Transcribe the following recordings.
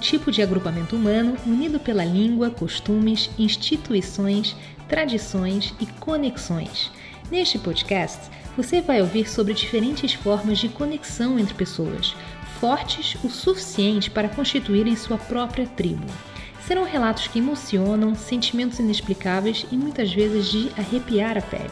Tipo de agrupamento humano unido pela língua, costumes, instituições, tradições e conexões. Neste podcast, você vai ouvir sobre diferentes formas de conexão entre pessoas, fortes o suficiente para constituírem sua própria tribo. Serão relatos que emocionam, sentimentos inexplicáveis e muitas vezes de arrepiar a pele.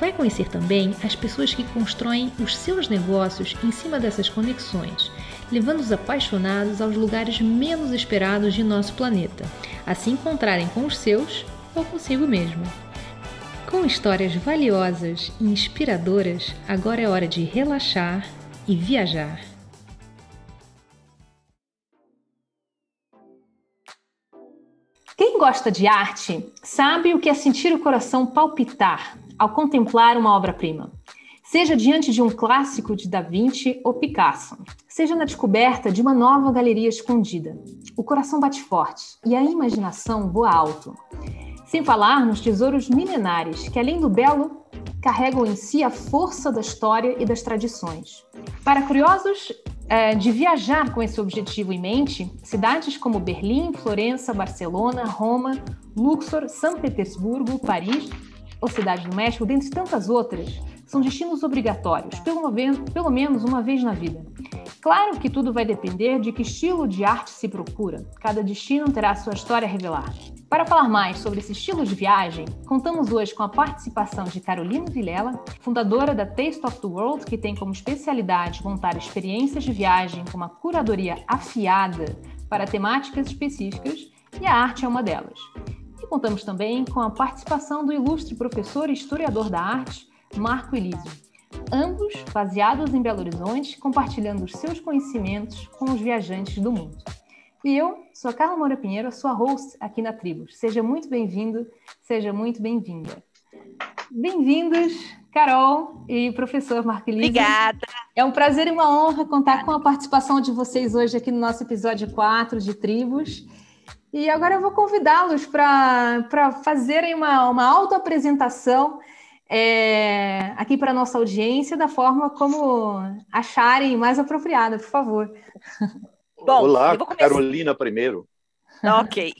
Vai conhecer também as pessoas que constroem os seus negócios em cima dessas conexões, levando os apaixonados aos lugares menos esperados de nosso planeta, a se encontrarem com os seus ou consigo mesmo. Com histórias valiosas e inspiradoras, agora é hora de relaxar e viajar. Quem gosta de arte sabe o que é sentir o coração palpitar ao contemplar uma obra-prima. Seja diante de um clássico de Da Vinci ou Picasso, seja na descoberta de uma nova galeria escondida. O coração bate forte e a imaginação voa alto. Sem falar nos tesouros milenares que, além do belo, carregam em si a força da história e das tradições. Para curiosos é, de viajar com esse objetivo em mente, cidades como Berlim, Florença, Barcelona, Roma, Luxor, São Petersburgo, Paris ou Cidade do México, dentre tantas outras, são destinos obrigatórios, pelo, pelo menos uma vez na vida. Claro que tudo vai depender de que estilo de arte se procura. Cada destino terá sua história a revelar. Para falar mais sobre esse estilo de viagem, contamos hoje com a participação de Carolina Vilela, fundadora da Taste of the World, que tem como especialidade montar experiências de viagem com uma curadoria afiada para temáticas específicas, e a arte é uma delas. E contamos também com a participação do ilustre professor e historiador da arte, Marco Elísio ambos baseados em Belo Horizonte, compartilhando os seus conhecimentos com os viajantes do mundo. E eu sou a Carla Moura Pinheiro, a sua host aqui na Tribos. Seja muito bem-vindo, seja muito bem-vinda. Bem-vindos, Carol e professor Marco Elisa. Obrigada. É um prazer e uma honra contar com a participação de vocês hoje aqui no nosso episódio 4 de Tribos. E agora eu vou convidá-los para fazerem uma, uma autoapresentação é, aqui para a nossa audiência da forma como acharem mais apropriada, por favor. Bom, Olá, Carolina primeiro. Ok.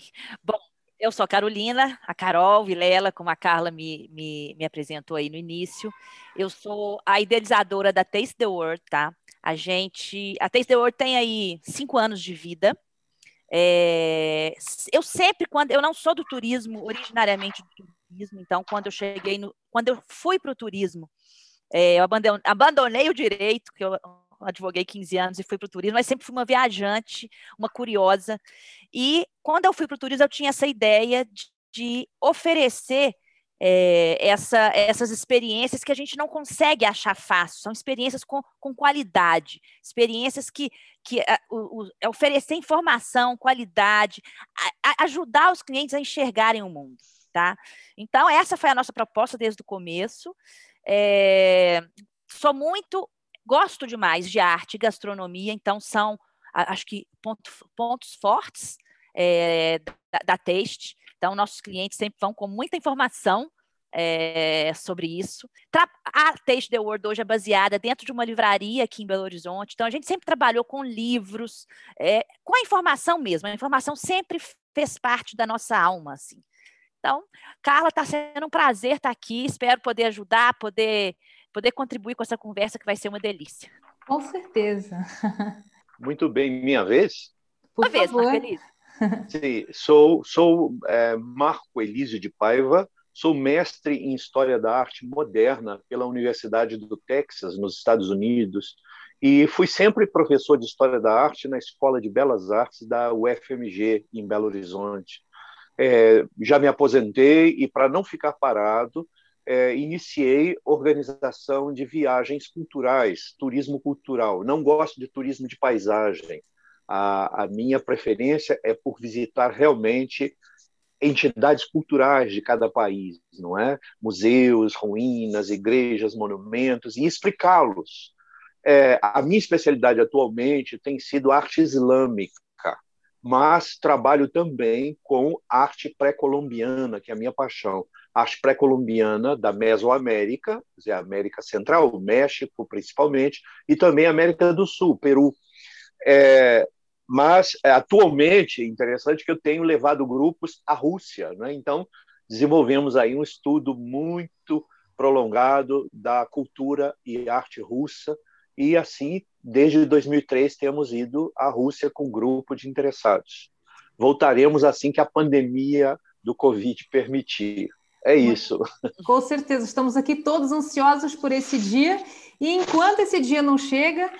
Bom, eu sou a Carolina, a Carol Vilela, como a Carla me, me, me apresentou aí no início. Eu sou a idealizadora da Taste the World, tá? A gente, a Taste the World tem aí cinco anos de vida. É, eu sempre, quando eu não sou do turismo, originariamente do turismo, então quando eu cheguei no, quando eu fui para o turismo, é, eu abandonei, abandonei, o direito, que eu advoguei 15 anos e fui para o turismo, mas sempre fui uma viajante, uma curiosa. E quando eu fui para o turismo, eu tinha essa ideia de, de oferecer é, essa, essas experiências que a gente não consegue achar fácil, são experiências com, com qualidade, experiências que, que o, o, é oferecer informação, qualidade, a, a ajudar os clientes a enxergarem o mundo tá? Então, essa foi a nossa proposta desde o começo. É, sou muito, gosto demais de arte e gastronomia, então são, acho que, ponto, pontos fortes é, da, da Taste. Então, nossos clientes sempre vão com muita informação é, sobre isso. A Taste the World hoje é baseada dentro de uma livraria aqui em Belo Horizonte, então a gente sempre trabalhou com livros, é, com a informação mesmo, a informação sempre fez parte da nossa alma, assim. Então, Carla, está sendo um prazer estar aqui. Espero poder ajudar, poder, poder contribuir com essa conversa que vai ser uma delícia. Com certeza. Muito bem, minha vez? Por uma vez, Marco Elísio. Sim, sou, sou é, Marco Elísio de Paiva, sou mestre em História da Arte Moderna pela Universidade do Texas, nos Estados Unidos, e fui sempre professor de História da Arte na Escola de Belas Artes da UFMG, em Belo Horizonte é, já me aposentei e, para não ficar parado, é, iniciei organização de viagens culturais, turismo cultural. Não gosto de turismo de paisagem. A, a minha preferência é por visitar realmente entidades culturais de cada país, não é? Museus, ruínas, igrejas, monumentos e explicá-los. É, a minha especialidade atualmente tem sido arte islâmica mas trabalho também com arte pré-colombiana, que é a minha paixão. Arte pré-colombiana da Mesoamérica, quer dizer, América Central, México principalmente, e também América do Sul, Peru. É, mas é, atualmente é interessante que eu tenho levado grupos à Rússia, né? Então desenvolvemos aí um estudo muito prolongado da cultura e arte russa e assim desde 2003 temos ido à Rússia com um grupo de interessados. Voltaremos assim que a pandemia do Covid permitir. É isso. Com certeza, estamos aqui todos ansiosos por esse dia. E enquanto esse dia não chega,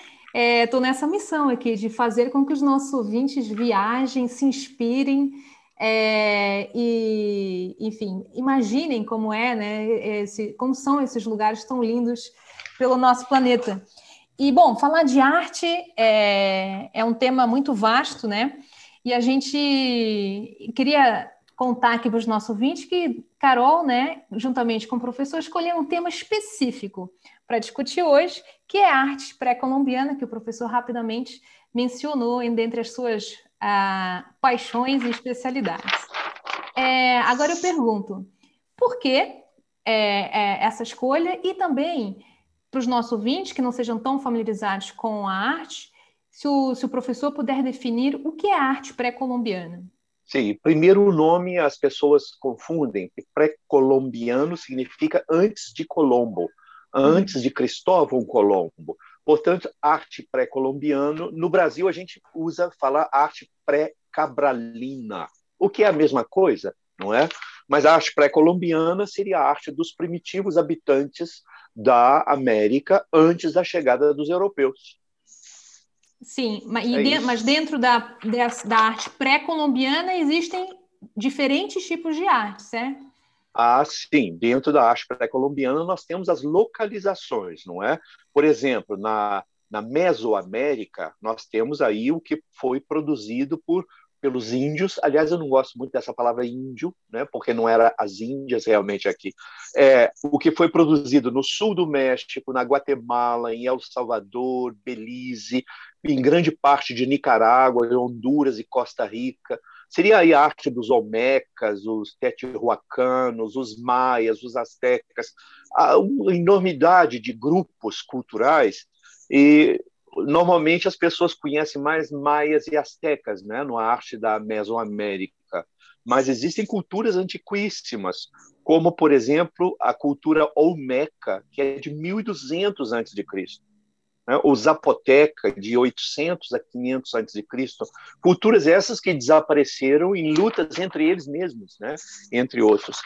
estou é, nessa missão aqui de fazer com que os nossos ouvintes viajem, se inspirem é, e, enfim, imaginem como é, né? Esse, como são esses lugares tão lindos pelo nosso planeta. E bom, falar de arte é, é um tema muito vasto, né? E a gente queria contar aqui para os nossos ouvintes que Carol, né, juntamente com o professor, escolheu um tema específico para discutir hoje, que é a arte pré-colombiana, que o professor rapidamente mencionou dentre as suas ah, paixões e especialidades. É, agora eu pergunto, por que é, é, essa escolha e também para os nossos ouvintes que não sejam tão familiarizados com a arte, se o, se o professor puder definir o que é arte pré-colombiana. Sim, primeiro o nome as pessoas confundem. Pré-colombiano significa antes de Colombo, antes de Cristóvão Colombo. Portanto, arte pré-colombiano. No Brasil, a gente usa falar arte pré-cabralina, o que é a mesma coisa, não é? Mas a arte pré-colombiana seria a arte dos primitivos habitantes da América antes da chegada dos europeus. Sim, mas, é de, mas dentro da, da arte pré-colombiana existem diferentes tipos de arte, certo? Ah, sim. Dentro da arte pré-colombiana nós temos as localizações, não é? Por exemplo, na, na Mesoamérica nós temos aí o que foi produzido por pelos índios. Aliás, eu não gosto muito dessa palavra índio, né, porque não era as Índias realmente aqui. É, o que foi produzido no sul do México, na Guatemala, em El Salvador, Belize, em grande parte de Nicarágua, Honduras e Costa Rica. Seria a arte dos Olmecas, os Teotihuacanos, os Maias, os Aztecas, uma enormidade de grupos culturais e normalmente as pessoas conhecem mais maias e astecas, né, na arte da Mesoamérica, mas existem culturas antiquíssimas, como por exemplo a cultura olmeca, que é de 1200 a.C. Né, o zapoteca de 800 a 500 a.C. Culturas essas que desapareceram em lutas entre eles mesmos, né, entre outros.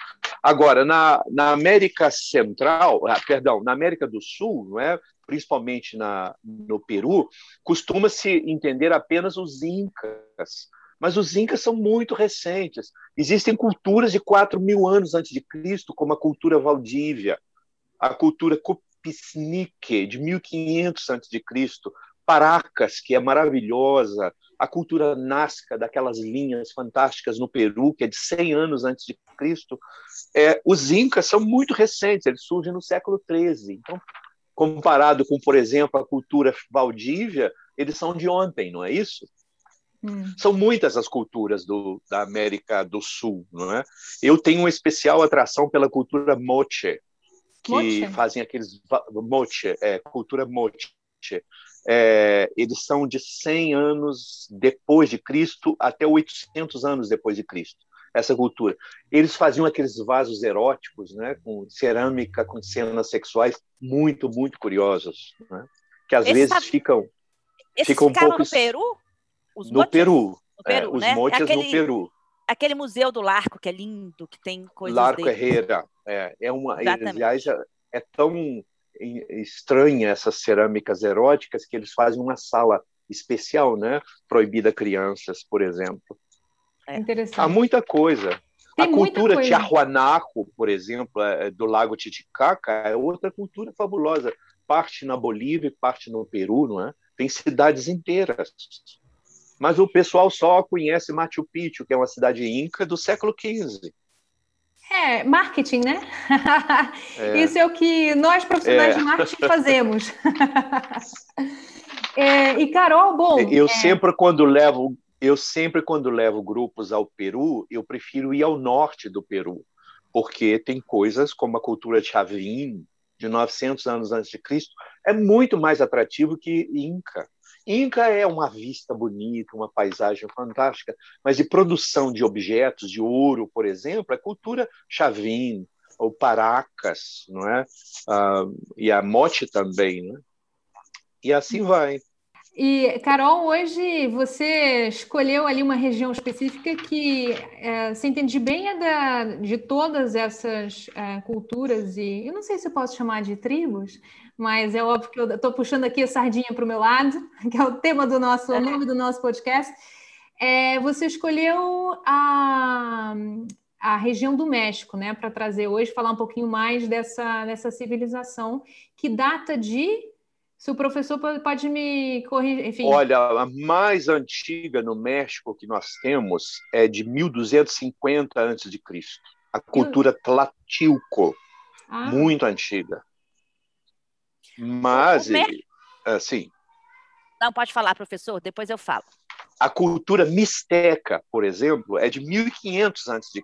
Agora, na, na América Central, ah, perdão, na América do Sul, não é? principalmente na, no Peru, costuma-se entender apenas os incas. Mas os incas são muito recentes. Existem culturas de 4 mil anos antes de Cristo, como a cultura Valdívia, a cultura Copisnique, de 1500 antes de Cristo, Paracas, que é maravilhosa, a cultura Nazca, daquelas linhas fantásticas no Peru, que é de 100 anos antes de Cristo. É, os incas são muito recentes, eles surgem no século 13. Então, comparado com, por exemplo, a cultura Valdívia, eles são de ontem, não é isso? Hum. São muitas as culturas do, da América do Sul, não é? Eu tenho uma especial atração pela cultura moche, que moche. fazem aqueles moche, é, cultura moche. É, eles são de 100 anos depois de Cristo até 800 anos depois de Cristo essa cultura. Eles faziam aqueles vasos eróticos, né, com cerâmica, com cenas sexuais muito, muito curiosas, né, que às Esse vezes sabe... ficam ficam um pouco... no Peru? Os no Peru, no Peru, é, os né? motes aquele, no Peru. Aquele museu do Larco que é lindo, que tem coisas Larco dele. Herrera, é, é uma, aliás, é, é tão estranha essas cerâmicas eróticas que eles fazem uma sala especial, né, proibida a crianças, por exemplo. É. Interessante. Há muita coisa. Tem a cultura Tiahuanaco, por exemplo, é, do Lago Titicaca, é outra cultura fabulosa. Parte na Bolívia, parte no Peru, não é? Tem cidades inteiras. Mas o pessoal só conhece Machu Picchu, que é uma cidade inca do século XV. É, marketing, né? É. Isso é o que nós, profissionais é. de marketing, fazemos. é, e, Carol, bom. Eu é sempre, quando levo eu sempre, quando levo grupos ao Peru, eu prefiro ir ao norte do Peru, porque tem coisas como a cultura Chavin, de 900 anos antes de Cristo, é muito mais atrativo que Inca. Inca é uma vista bonita, uma paisagem fantástica, mas de produção de objetos, de ouro, por exemplo, é cultura Chavin, ou Paracas, não é? Ah, e a Mote também, né? E assim vai. E, Carol, hoje você escolheu ali uma região específica que é, você entende bem é da, de todas essas é, culturas, e eu não sei se eu posso chamar de tribos, mas é óbvio que eu estou puxando aqui a sardinha para o meu lado, que é o tema do nosso, o nome do nosso podcast. É, você escolheu a, a região do México, né, para trazer hoje, falar um pouquinho mais dessa, dessa civilização que data de se o professor pode me corrigir, enfim. Olha, a mais antiga no México que nós temos é de 1250 a.C. A cultura Tlatilco, ah. muito antiga. Mas, assim. Não, pode falar, professor, depois eu falo. A cultura mixteca, por exemplo, é de 1500 a.C.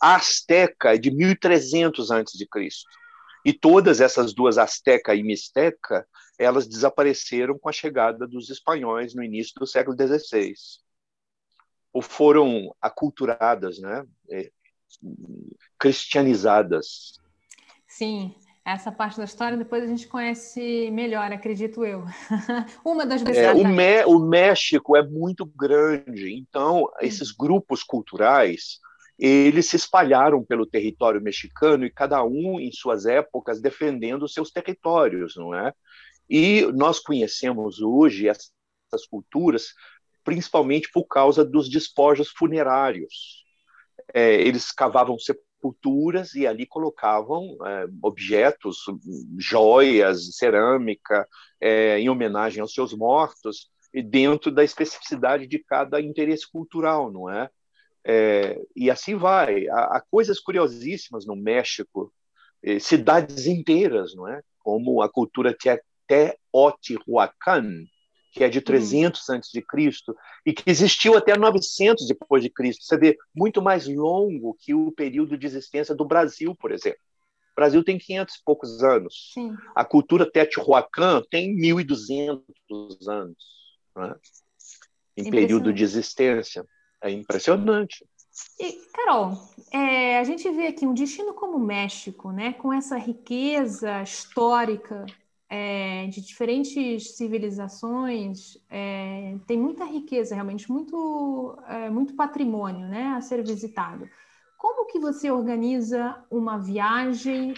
A asteca é de 1300 a.C. E todas essas duas, Azteca e Mixteca, elas desapareceram com a chegada dos espanhóis no início do século XVI. Ou foram aculturadas, né? É, cristianizadas. Sim, essa parte da história depois a gente conhece melhor, acredito eu. Uma das. É, o, o México é muito grande, então esses grupos culturais eles se espalharam pelo território mexicano e cada um em suas épocas defendendo seus territórios, não é? E nós conhecemos hoje essas culturas principalmente por causa dos despojos funerários. É, eles cavavam sepulturas e ali colocavam é, objetos, joias, cerâmica, é, em homenagem aos seus mortos, e dentro da especificidade de cada interesse cultural, não é? É, e assim vai. Há, há, coisas curiosíssimas no México, eh, cidades inteiras, não é? Como a cultura Teotihuacan, que é de 300 uhum. antes de Cristo e que existiu até 900 depois de Cristo. Você vê muito mais longo que o período de existência do Brasil, por exemplo. O Brasil tem 500 e poucos anos. Sim. A cultura Teotihuacan tem 1.200 anos, né? em período de existência. É impressionante. E, Carol, é, a gente vê aqui um destino como o México, né, com essa riqueza histórica é, de diferentes civilizações, é, tem muita riqueza, realmente, muito, é, muito patrimônio né, a ser visitado. Como que você organiza uma viagem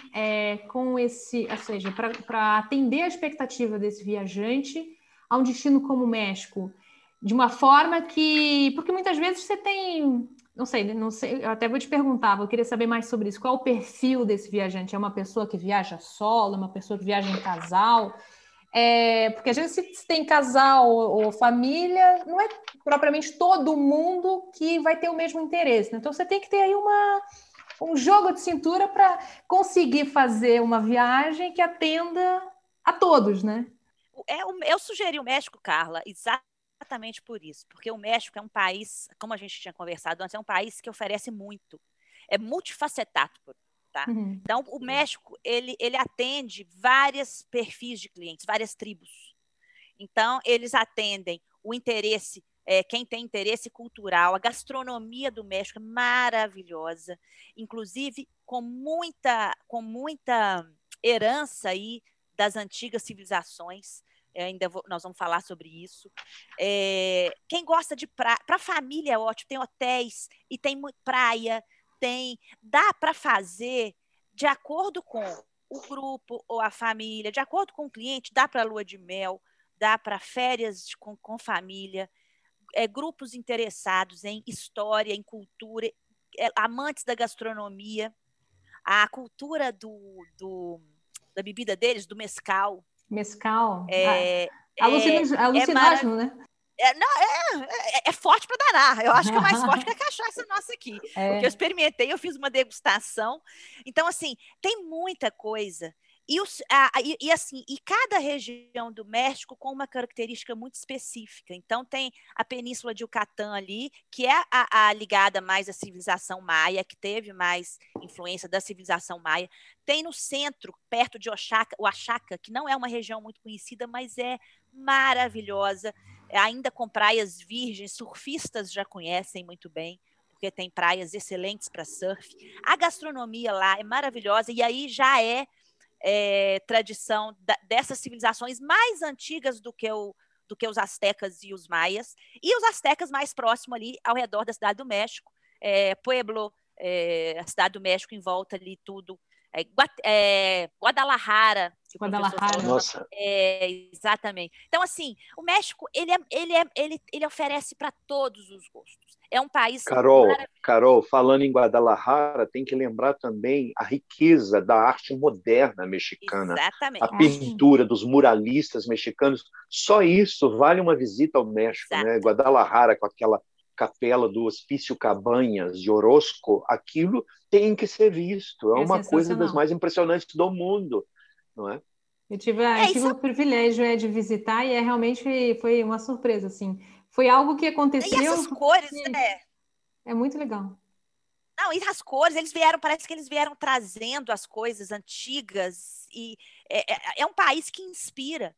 com esse, ou seja, para atender a expectativa desse viajante a um destino como o México? de uma forma que. Porque muitas vezes você tem. Não sei, não sei, eu até vou te perguntar, eu queria saber mais sobre isso. Qual é o perfil desse viajante? É uma pessoa que viaja solo, é uma pessoa que viaja em casal? É, porque às vezes se tem casal ou, família, não é propriamente todo mundo que vai ter o mesmo interesse. Né? Então você tem que ter aí uma, um jogo de cintura para conseguir fazer uma viagem que atenda a todos, né? É, eu sugeri o México, Carla, exatamente exatamente por isso, porque o México é um país, como a gente tinha conversado antes, é um país que oferece muito, é multifacetado, tá? Uhum. Então, o México, ele, ele atende vários perfis de clientes, várias tribos. Então, eles atendem o interesse, é, quem tem interesse cultural, a gastronomia do México é maravilhosa, inclusive com muita, com muita herança aí das antigas civilizações ainda vou, nós vamos falar sobre isso. É, quem gosta de praia, para família é ótimo, tem hotéis e tem praia, tem, dá para fazer de acordo com o grupo ou a família, de acordo com o cliente, dá para lua de mel, dá para férias de, com, com família, é, grupos interessados em história, em cultura, é, amantes da gastronomia, a cultura do, do, da bebida deles, do mescal, Mescal. É, ah, é alucinógeno, é né? É, não, é, é, é forte para danar. Eu acho que é mais forte que a cachaça nossa aqui. É. Porque eu experimentei, eu fiz uma degustação. Então, assim, tem muita coisa e, os, a, e, assim, e cada região do México com uma característica muito específica. Então, tem a Península de Yucatán ali, que é a, a ligada mais à civilização maia, que teve mais influência da civilização maia. Tem no centro, perto de Oaxaca, Oaxaca, que não é uma região muito conhecida, mas é maravilhosa, ainda com praias virgens, surfistas já conhecem muito bem porque tem praias excelentes para surf. A gastronomia lá é maravilhosa e aí já é é, tradição da, dessas civilizações mais antigas do que, o, do que os astecas e os maias, e os astecas mais próximos ali ao redor da cidade do México, é, Pueblo, é, a cidade do México em volta ali, tudo. É, é, Guadalajara. Guadalajara. Nossa. É, exatamente. Então, assim, o México, ele, é, ele, é, ele, ele oferece para todos os gostos. É um país. Carol, Carol, falando em Guadalajara, tem que lembrar também a riqueza da arte moderna mexicana. Exatamente. A pintura dos muralistas mexicanos. Só isso vale uma visita ao México, né? Exato. né? Guadalajara, com aquela capela do Hospício Cabanhas de Orozco, aquilo tem que ser visto. É, é uma coisa das mais impressionantes do mundo, não é? Eu tive, é, eu tive o privilégio é, de visitar e é realmente foi uma surpresa, assim. Foi algo que aconteceu. E essas cores, né? É muito legal. Não, e as cores, eles vieram, parece que eles vieram trazendo as coisas antigas e é, é, é um país que inspira.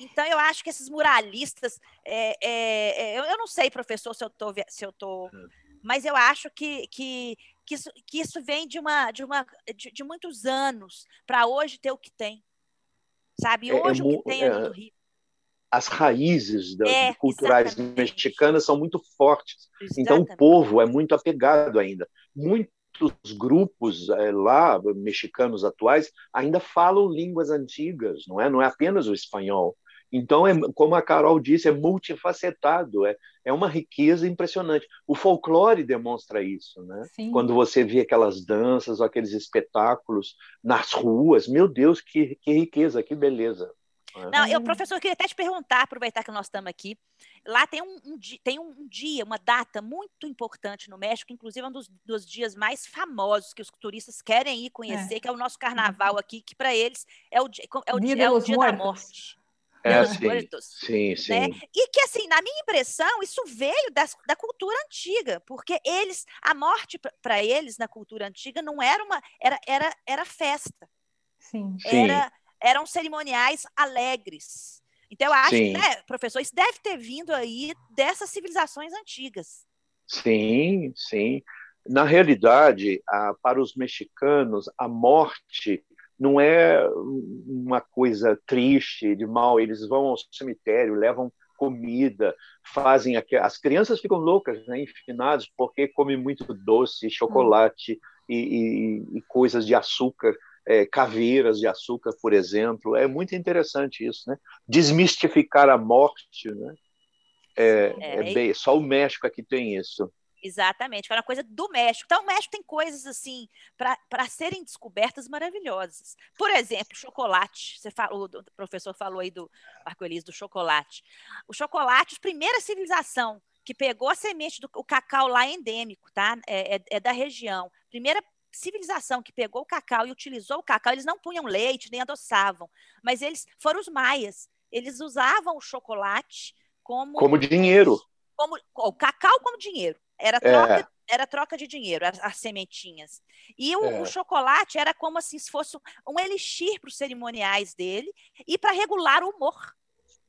Então, eu acho que esses muralistas, é, é, é eu, eu, não sei, professor, se eu tô, se eu tô hum. mas eu acho que, que, que, isso, que isso vem de uma de, uma, de, de muitos anos para hoje ter o que tem. Sabe? É, hoje o que tem é muito rico as raízes da, é, culturais exatamente. mexicanas são muito fortes. Exatamente. Então, o povo é muito apegado ainda. Muitos grupos é, lá, mexicanos atuais, ainda falam línguas antigas, não é? Não é apenas o espanhol. Então, é, como a Carol disse, é multifacetado, é, é uma riqueza impressionante. O folclore demonstra isso, né? Sim. Quando você vê aquelas danças, aqueles espetáculos nas ruas, meu Deus, que, que riqueza, que beleza. Não, eu, professor, eu queria até te perguntar, aproveitar que nós estamos aqui. Lá tem um, um, tem um dia, uma data muito importante no México, inclusive um dos, dos dias mais famosos que os turistas querem ir conhecer, é. que é o nosso carnaval aqui, que para eles é o, é o dia, é o dia da morte. É, sim, Muertos, sim, sim. Né? E que, assim, na minha impressão, isso veio das, da cultura antiga, porque eles, a morte para eles na cultura antiga não era uma, era, era, era festa. Sim. Era, sim eram cerimoniais alegres. Então, eu acho Sim. que, né, professor, isso deve ter vindo aí dessas civilizações antigas. Sim, sim. Na realidade, para os mexicanos, a morte não é uma coisa triste, de mal. Eles vão ao cemitério, levam comida, fazem aqui. As crianças ficam loucas, né, enfinadas, porque comem muito doce, chocolate hum. e, e, e, coisas de açúcar é, caveiras de açúcar, por exemplo. É muito interessante isso, né? Desmistificar a morte, né? É, é, é bem, só o México aqui tem isso. Exatamente, foi uma coisa do México. Então, o México tem coisas assim para serem descobertas maravilhosas. Por exemplo, chocolate. Você falou, o professor falou aí do Marco Elis do chocolate. O chocolate, a primeira civilização que pegou a semente do o cacau lá endêmico, tá? É, é, é da região. Primeira civilização que pegou o cacau e utilizou o cacau, eles não punham leite nem adoçavam, mas eles foram os maias. Eles usavam o chocolate como como dinheiro. Como o cacau como dinheiro. Era é. troca, é. era troca de dinheiro, as, as sementinhas. E o, é. o, chocolate era como assim, se fosse um elixir para os cerimoniais dele e para regular o humor.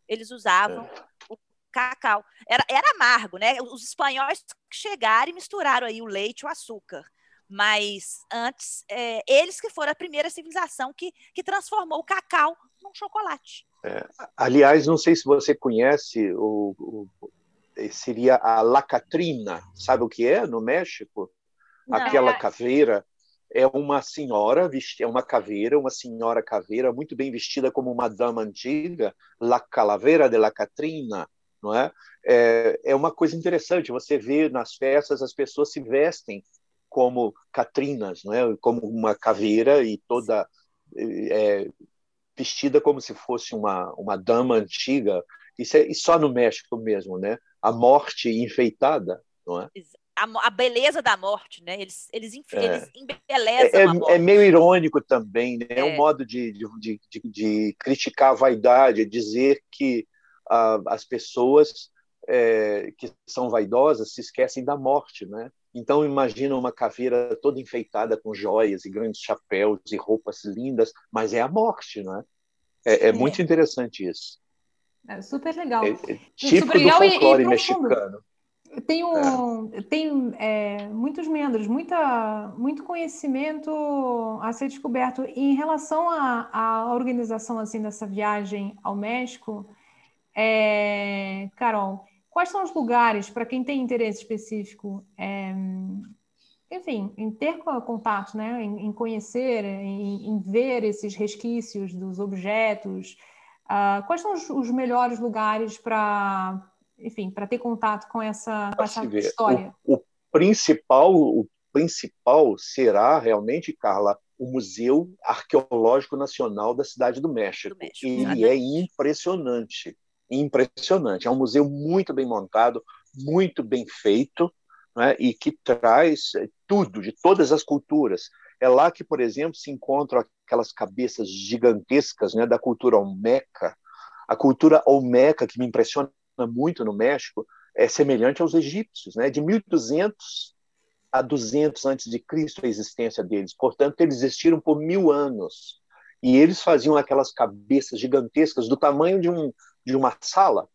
Eles usavam é. o cacau. Era, era amargo, né? Os espanhóis chegaram e misturaram aí o leite e o açúcar. Mas antes, é, eles que foram a primeira civilização que, que transformou o cacau num chocolate. É, aliás, não sei se você conhece, o, o, seria a lacatrina, sabe o que é no México? Não, Aquela é... caveira é uma senhora, é uma caveira, uma senhora caveira, muito bem vestida como uma dama antiga, la calavera de la Catrina, não é? é? É uma coisa interessante, você vê nas festas as pessoas se vestem como Catrinas, não é? como uma caveira e toda é, vestida como se fosse uma, uma dama antiga. Isso é e só no México mesmo, né? A morte enfeitada, não é? a, a, beleza da morte, né? Eles, eles, é. eles embelezam é, a morte. É meio irônico também, né? É, um é. modo de, de, de, de, criticar a vaidade, dizer que as pessoas é, que são vaidosas se esquecem da morte, né? Então imagina uma caveira toda enfeitada com joias e grandes chapéus e roupas lindas, mas é a morte, né? É, é muito interessante isso. É super legal. É, é típico do folclore e, e mexicano. Tem, um, é. tem é, muitos membros, muita, muito conhecimento a ser descoberto. E em relação à organização assim dessa viagem ao México, é, Carol, quais são os lugares para quem tem interesse específico, é, enfim, em ter contato, né, em, em conhecer, em, em, ver esses resquícios dos objetos? Uh, quais são os, os melhores lugares para enfim, para ter contato com essa, com essa história? O, o, principal, o principal será realmente, Carla, o Museu Arqueológico Nacional da Cidade do México. Do México Ele é impressionante, impressionante. É um museu muito bem montado, muito bem feito, né, e que traz tudo, de todas as culturas. É lá que, por exemplo, se encontram aquelas cabeças gigantescas né, da cultura olmeca. A cultura olmeca, que me impressiona muito no México, é semelhante aos egípcios, né? De 1200 a 200 antes de Cristo a existência deles. Portanto, eles existiram por mil anos e eles faziam aquelas cabeças gigantescas do tamanho de, um, de uma sala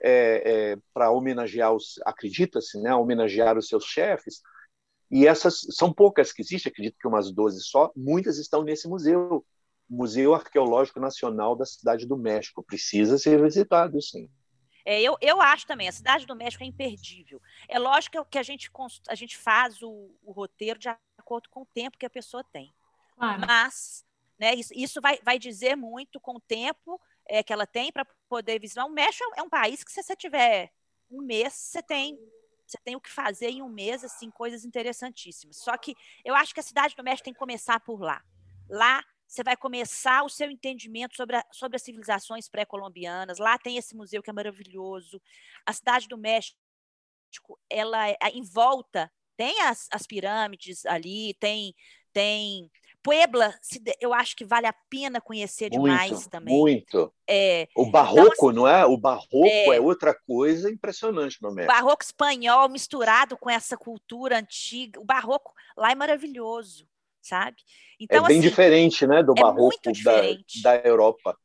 é, é, para homenagear os, acredita-se, né? Homenagear os seus chefes. E essas são poucas que existem, acredito que umas 12 só. Muitas estão nesse museu, Museu Arqueológico Nacional da Cidade do México. Precisa ser visitado, sim. É, eu, eu acho também, a Cidade do México é imperdível. É lógico que a gente, a gente faz o, o roteiro de acordo com o tempo que a pessoa tem. Claro. Mas né, isso, isso vai, vai dizer muito com o tempo é, que ela tem para poder visitar. O México é um país que, se você tiver um mês, você tem você tem o que fazer em um mês, assim, coisas interessantíssimas. Só que eu acho que a cidade do México tem que começar por lá. Lá você vai começar o seu entendimento sobre, a, sobre as civilizações pré-colombianas. Lá tem esse museu que é maravilhoso. A cidade do México, ela é, em volta tem as, as pirâmides ali, tem tem Puebla, eu acho que vale a pena conhecer demais muito, também. Muito. É, o então, barroco, então, assim, não é? O barroco é, é, outra coisa impressionante no México. Barroco espanhol misturado com essa cultura antiga. O barroco lá é maravilhoso sabe? Então, é bem assim, diferente, né, do é barroco da, da Europa.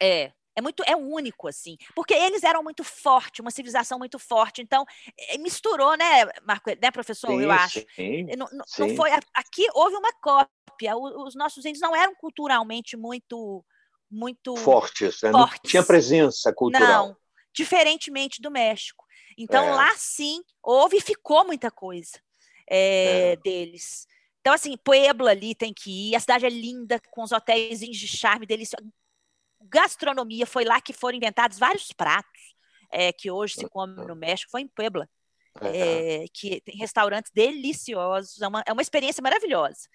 É, é muito é único assim, porque eles eram muito forte, uma civilização muito forte. Então é, misturou, né, Marco, né, professor? Sim, eu acho. Sim, não, sim. não foi aqui houve uma cópia. Os nossos índios não eram culturalmente muito muito fortes, né? fortes. não tinha presença cultural. Não, diferentemente do México. Então é. lá sim houve e ficou muita coisa é, é. deles. Então, assim, Puebla ali tem que ir. A cidade é linda, com os hotéis de charme delicioso. Gastronomia, foi lá que foram inventados vários pratos é, que hoje se come no México, foi em Puebla. É, que tem restaurantes deliciosos, é uma, é uma experiência maravilhosa.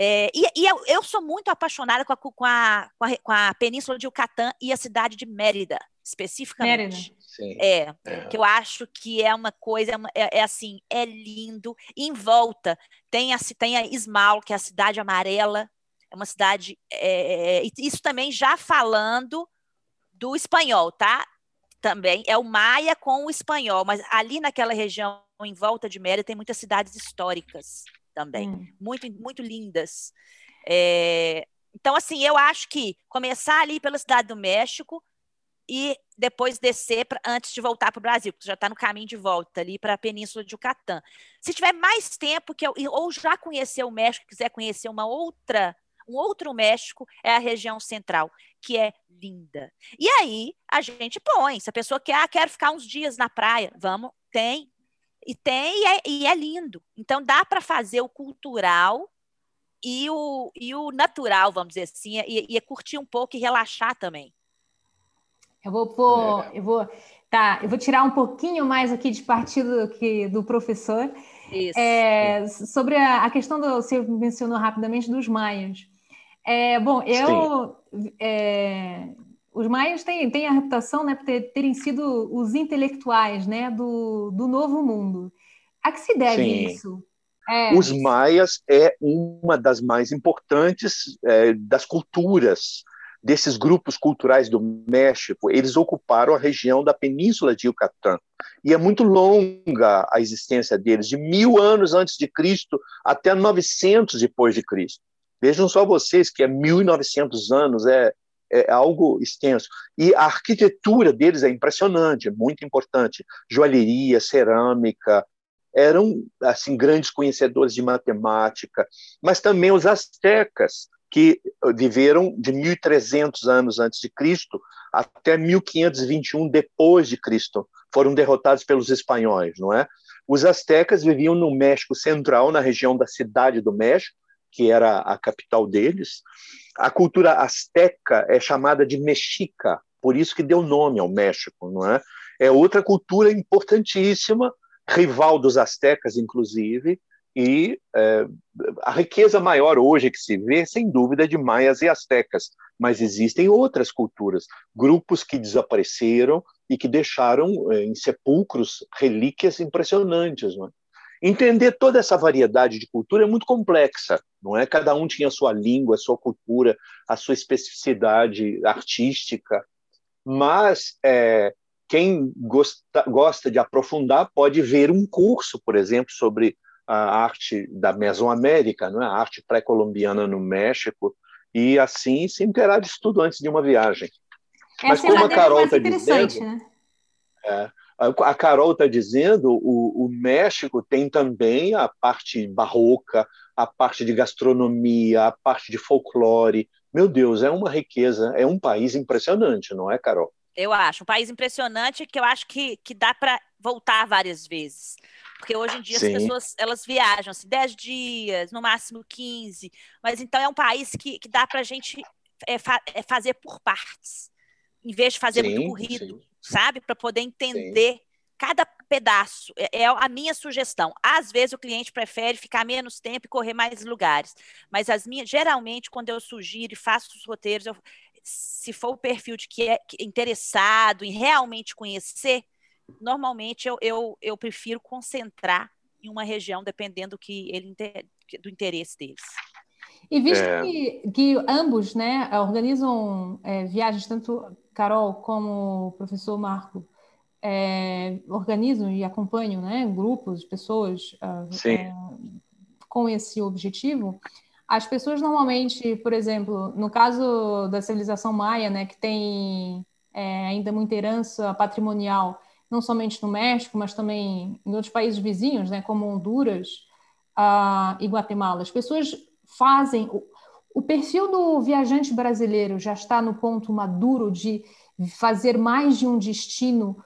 É, e, e eu, eu, sou muito apaixonada com a, com, a, com, a, com a Península de Yucatán e a cidade de Mérida, especificamente. Mérida. É, é, que eu acho que é uma coisa, é, é, é, assim, é lindo. Em volta tem a, tem a Ismal, que é a cidade amarela, é uma cidade. É, é, isso também já falando do espanhol, tá? Também é o maia com o espanhol, mas ali naquela região em volta de Mérida tem muitas cidades históricas também, hum. muito, muito lindas. É, então, assim, eu acho que começar ali pela Cidade do México e depois descer pra, antes de voltar para o Brasil, porque já está no caminho de volta ali para a Península de Yucatán. Se tiver mais tempo que eu, ou já conhecer o México, quiser conhecer uma outra, um outro México, é a região central, que é linda. E aí a gente põe, se a pessoa quer, ah, quero ficar uns dias na praia, vamos, tem e tem e é, e é lindo. Então dá para fazer o cultural e o, e o natural, vamos dizer assim, e, e curtir um pouco e relaxar também. Eu vou pôr, é. eu vou, tá, eu vou tirar um pouquinho mais aqui de partido que do professor. Isso. É, sobre a, a, questão do você mencionou rapidamente dos maias. É, bom, eu é, os maias têm, têm a reputação né, por ter, terem sido os intelectuais né, do, do novo mundo. A que se deve Sim. isso? É. Os maias é uma das mais importantes é, das culturas desses grupos culturais do México. Eles ocuparam a região da Península de Yucatán e é muito longa a existência deles, de mil anos antes de Cristo até 900 depois de Cristo. Vejam só vocês que é 1.900 anos, é, é algo extenso. E a arquitetura deles é impressionante, é muito importante. Joalheria, cerâmica, eram assim grandes conhecedores de matemática, mas também os astecas, que viveram de 1300 anos antes de Cristo até 1521 depois de Cristo, foram derrotados pelos espanhóis, não é? Os astecas viviam no México Central, na região da Cidade do México, que era a capital deles. A cultura asteca é chamada de mexica, por isso que deu nome ao México, não é? É outra cultura importantíssima rival dos astecas, inclusive, e é, a riqueza maior hoje que se vê, sem dúvida, é de maias e astecas, mas existem outras culturas, grupos que desapareceram e que deixaram é, em sepulcros relíquias impressionantes. Não é? Entender toda essa variedade de cultura é muito complexa, não é? Cada um tinha a sua língua, a sua cultura, a sua especificidade artística, mas é, quem gosta, gosta de aprofundar pode ver um curso, por exemplo, sobre a arte da Mesoamérica, não é? a arte pré-colombiana no México, e assim se interar de tudo antes de uma viagem. Essa Mas como a Carol está dizendo, né? é, a Carol está dizendo, o, o, México tem também a parte barroca, a parte de gastronomia, a parte de folclore. Meu Deus, é uma riqueza, é um país impressionante, não é, Carol? Eu acho. Um país impressionante que eu acho que, que dá para voltar várias vezes. Porque hoje em dia Sim. as pessoas elas viajam assim, 10 dias, no máximo 15. Mas então é um país que, que dá para a gente é, fa é fazer por partes, em vez de fazer sim, muito corrido, sim. sabe? Para poder entender sim. cada pedaço. É, é, a minha sugestão. Às vezes o cliente prefere ficar menos tempo e correr mais lugares. Mas as minhas, geralmente, quando eu sugiro e faço os roteiros, eu, se for o perfil de que é interessado em realmente conhecer, normalmente eu, eu, eu prefiro concentrar em uma região, dependendo do que ele do interesse deles. E visto é... que, que, ambos né, organizam é, viagens, tanto Carol como o professor Marco, é, organizam e acompanham né, grupos, pessoas uh, com esse objetivo, as pessoas normalmente, por exemplo, no caso da civilização maia, né, que tem é, ainda muita herança patrimonial, não somente no México, mas também em outros países vizinhos, né, como Honduras uh, e Guatemala, as pessoas fazem. O, perfil do viajante brasileiro já está no ponto maduro de fazer mais de um destino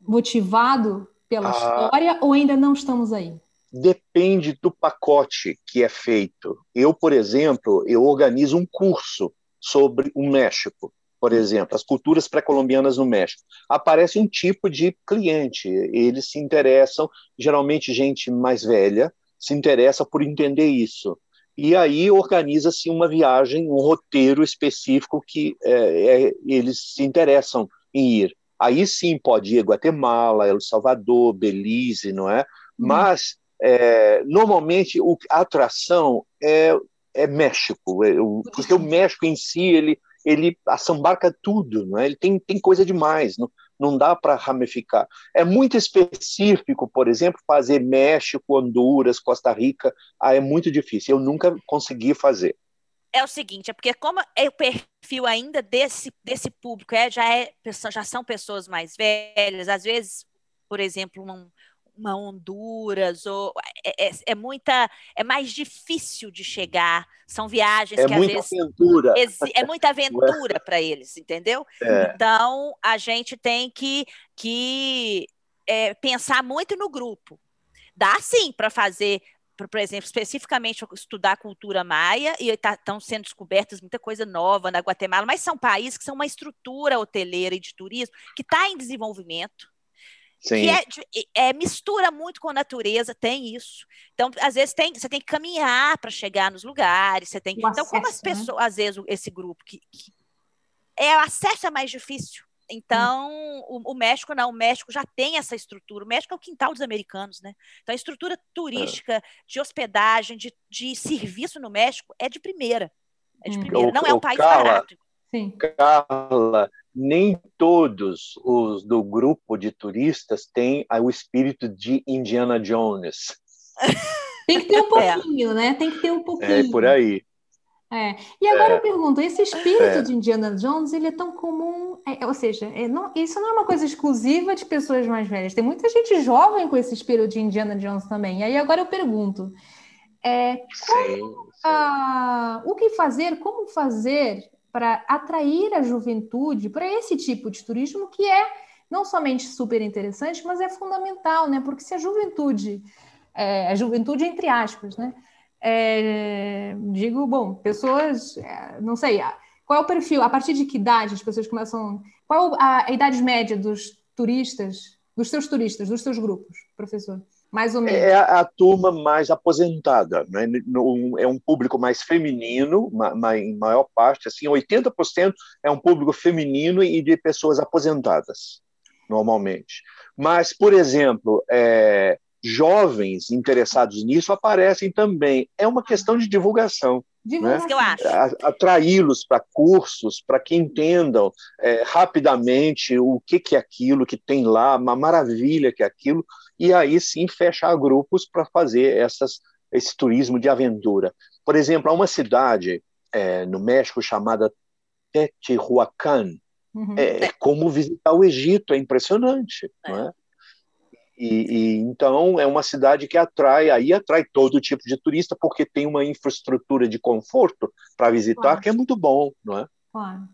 motivado pela ah. história ou ainda não estamos aí? depende do pacote que é feito. Eu, por exemplo, eu organizo um curso sobre o México, por exemplo, as culturas pré-colombianas no México. Aparece um tipo de cliente, eles se interessam, geralmente gente mais velha, se interessa por entender isso. E aí organiza-se uma viagem, um roteiro específico que é, é, eles se interessam em ir. Aí sim pode ir Guatemala, El Salvador, Belize, não é? Hum. Mas é, normalmente o, a atração é, é México, é, o, porque o México em si ele ele assambarca tudo, não é? Ele tem, tem coisa demais, não, não dá para ramificar. É muito específico, por exemplo, fazer México, Honduras, Costa Rica, ah, é muito difícil. Eu nunca consegui fazer. É o seguinte, é porque como é o perfil ainda desse, desse público é já é já são pessoas mais velhas, às vezes, por exemplo, um, uma Honduras, ou é, é, é, muita, é mais difícil de chegar. São viagens é que às vezes aventura. é muita aventura para eles, entendeu? É. Então a gente tem que, que é, pensar muito no grupo. Dá sim para fazer por exemplo, especificamente estudar a cultura maia, e estão tá, sendo descobertas muita coisa nova na Guatemala, mas são países que são uma estrutura hoteleira e de turismo que está em desenvolvimento, Sim. que é, é, mistura muito com a natureza, tem isso. Então, às vezes tem, você tem que caminhar para chegar nos lugares, você tem. O então, acesso, como as né? pessoas, né? às vezes esse grupo que, que, é o acesso é mais difícil. Então, o, o, México não, o México já tem essa estrutura. O México é o quintal dos americanos, né? Então, a estrutura turística, é. de hospedagem, de, de serviço no México é de primeira. É de hum. primeira. não é um país Carla, barato. Sim. Carla, nem todos os do grupo de turistas têm o espírito de Indiana Jones. Tem que ter um pouquinho, é. né? Tem que ter um pouquinho. É por aí. É. E agora é. eu pergunto, esse espírito é. de Indiana Jones, ele é tão comum, é, ou seja, é, não, isso não é uma coisa exclusiva de pessoas mais velhas, tem muita gente jovem com esse espírito de Indiana Jones também. E aí agora eu pergunto, é, como, sim, sim. o que fazer, como fazer para atrair a juventude para esse tipo de turismo que é não somente super interessante, mas é fundamental, né? Porque se a juventude, é, a juventude entre aspas, né? É, digo, bom, pessoas, é, não sei, qual é o perfil, a partir de que idade as pessoas começam, qual a, a idade média dos turistas, dos seus turistas, dos seus grupos, professor? Mais ou menos. É a, a turma mais aposentada, né? é um público mais feminino, ma, ma, em maior parte, assim, 80% é um público feminino e de pessoas aposentadas, normalmente. Mas, por exemplo, é, jovens interessados nisso aparecem também. É uma questão de divulgação. Divulgação. Né? que eu acho. Atraí-los para cursos, para que entendam é, rapidamente o que, que é aquilo que tem lá, uma maravilha que é aquilo, e aí sim fechar grupos para fazer essas, esse turismo de aventura. Por exemplo, há uma cidade é, no México chamada Teotihuacan, Uhum. É, é, como visitar o Egito, é impressionante. É. Não é? E, e, então é uma cidade que atrai, aí atrai todo tipo de turista, porque tem uma infraestrutura de conforto para visitar claro. que é muito bom, não é? Claro.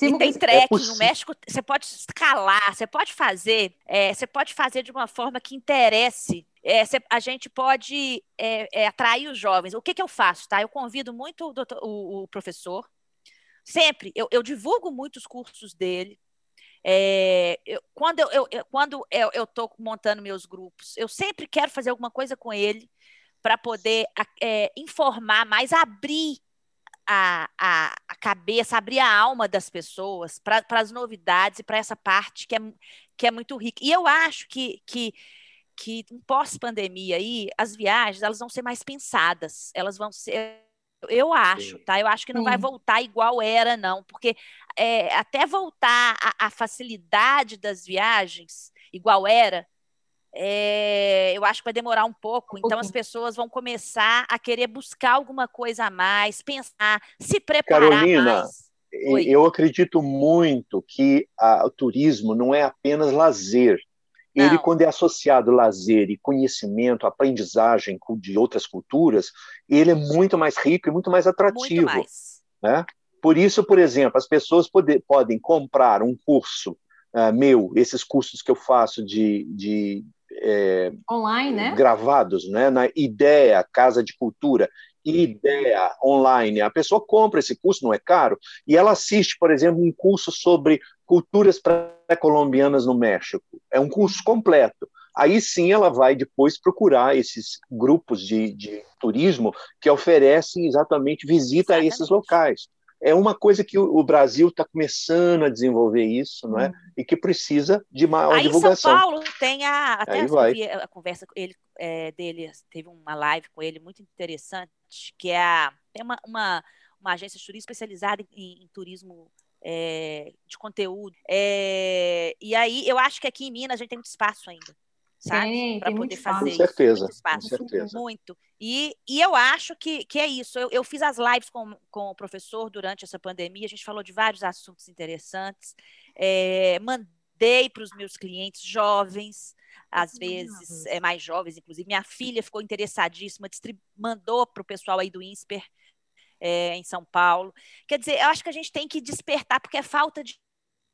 e tem trekking é no México, você pode escalar, você pode fazer, é, você pode fazer de uma forma que interesse. É, cê, a gente pode é, é, atrair os jovens. O que, que eu faço, tá? Eu convido muito o, doutor, o, o professor, sempre, eu, eu divulgo muito os cursos dele, é, eu, quando eu, eu, eu quando eu estou montando meus grupos, eu sempre quero fazer alguma coisa com ele para poder é, informar mais, abrir a, a, a, cabeça, abrir a alma das pessoas para as novidades e para essa parte que é, que é muito rica. E eu acho que, que, que pós-pandemia aí, as viagens elas vão ser mais pensadas, elas vão ser eu acho, tá? Eu acho que não Sim. vai voltar igual era, não, porque é, até voltar a, a, facilidade das viagens igual era, é, eu acho que vai demorar um pouco. Então as pessoas vão começar a querer buscar alguma coisa a mais, pensar, se preparar Carolina, mais. eu acredito muito que a, o turismo não é apenas lazer. Ele, quando é associado lazer e conhecimento, aprendizagem de outras culturas, ele é muito mais rico e muito mais atrativo. Muito mais. Né? Por isso, por exemplo, as pessoas pode, podem comprar um curso uh, meu, esses cursos que eu faço de, de é, online, né? Gravados, né? Na Ideia Casa de Cultura, ideia online. A pessoa compra esse curso, não é caro, e ela assiste, por exemplo, um curso sobre culturas pré-colombianas no México. É um curso completo. Aí sim ela vai depois procurar esses grupos de, de turismo que oferecem exatamente visita exatamente. a esses locais. É uma coisa que o, Brasil está começando a desenvolver isso, não é? Hum. E que precisa de maior Aí divulgação. São Paulo tem a até a, a conversa ele, é, dele, teve uma live com ele muito interessante, que é a, tem uma, uma, uma agência de turismo especializada em, em turismo é, de conteúdo. É, e aí eu acho que aqui em Minas a gente tem muito espaço ainda sabe? Para poder fazer com isso. Certeza, muito espaço, com certeza. Muito. E, e eu acho que, que é isso. Eu, eu fiz as lives com, com o professor durante essa pandemia, a gente falou de vários assuntos interessantes. É, mandei para os meus clientes jovens, às vezes é, mais jovens, inclusive. Minha filha ficou interessadíssima, mandou para o pessoal aí do INSPER. É, em São Paulo. Quer dizer, eu acho que a gente tem que despertar, porque é falta de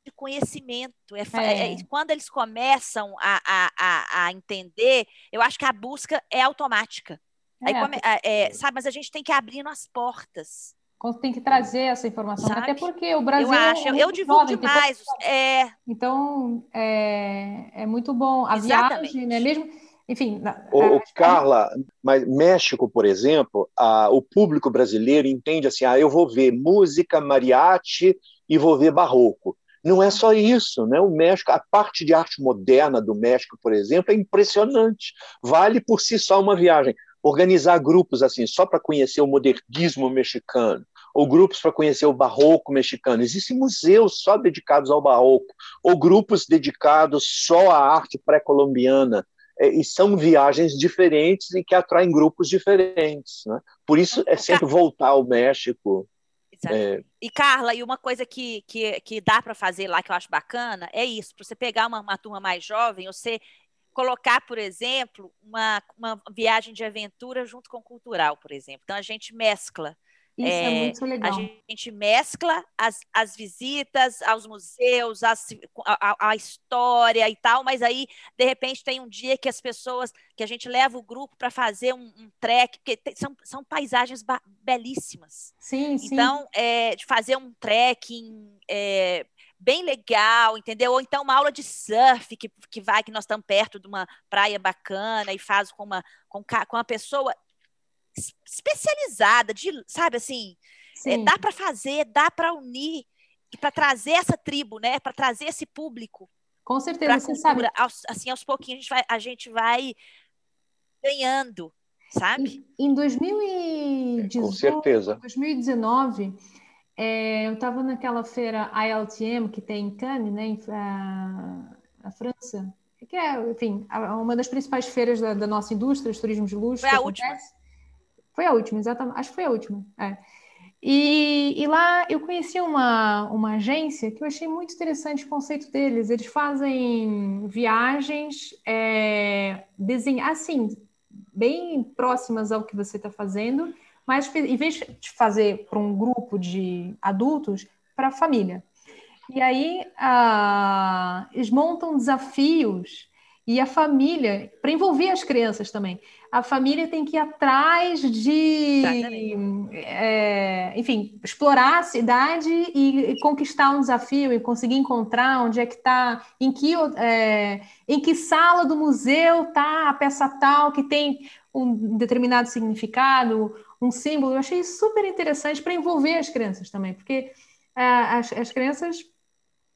de conhecimento. É, é. É, quando eles começam a, a, a, entender, eu acho que a busca é automática. Aí, come, é, sabe, mas a gente tem que abrir as portas. Tem que trazer essa informação, sabe? até porque o Brasil. Eu é acho, eu divulgo jovem, demais. É... Então, é, é muito bom. A Exatamente. viagem, né? Mesmo. Enfim. O, Carla, mas México, por exemplo, a, o público brasileiro entende assim: ah, eu vou ver música mariachi e vou ver barroco. Não é só isso, né? O México, a parte de arte moderna do México, por exemplo, é impressionante. Vale por si só uma viagem. Organizar grupos assim, só para conhecer o modernismo mexicano, ou grupos para conhecer o barroco mexicano. Existem museus só dedicados ao barroco, ou grupos dedicados só à arte pré-colombiana. É, e são viagens diferentes e que atraem grupos diferentes. Né? Por isso é sempre voltar ao México. É... E Carla, e uma coisa que, que, que dá para fazer lá que eu acho bacana é isso: para você pegar uma, uma turma mais jovem, você colocar, por exemplo, uma, uma viagem de aventura junto com cultural, por exemplo. Então a gente mescla isso é, é, muito legal. A gente mescla as, as visitas aos museus, as, a, a, história e tal, mas aí, de repente, tem um dia que as pessoas, que a gente leva o grupo para fazer um, um trek, porque tem, são, são paisagens belíssimas. Sim, sim. Então, é, de fazer um trekking é, bem legal, entendeu? Ou então uma aula de surf que, que vai, que nós estamos perto de uma praia bacana e faz com uma, com, com uma pessoa especializada, de, sabe assim, é, dá para fazer, dá para unir e para trazer essa tribo, né? Para trazer esse público. Com certeza, você sabe. Aos, assim, aos pouquinhos a gente vai, a gente vai ganhando, sabe? Em, em 2018, Com certeza. 2019, é, eu estava naquela feira ILTM que tem em Cannes, né, em, a, a França, que é, enfim, uma das principais feiras da, da nossa indústria, de turismo de luxo. Foi a acontece. última. Foi a última, exatamente. Acho que foi a última. É. E, e, lá eu conheci uma, uma agência que eu achei muito interessante o conceito deles. Eles fazem viagens é, assim, bem próximas ao que você está fazendo, mas em vez de fazer para um grupo de adultos, para a família. E aí a, eles montam desafios e a família, para envolver as crianças também, a família tem que ir atrás de, é, enfim, explorar a cidade e, conquistar um desafio e conseguir encontrar onde é que está, em que, é, em que sala do museu está a peça tal que tem um determinado significado, um símbolo. Eu achei super interessante para envolver as crianças também, porque é, as, as crianças.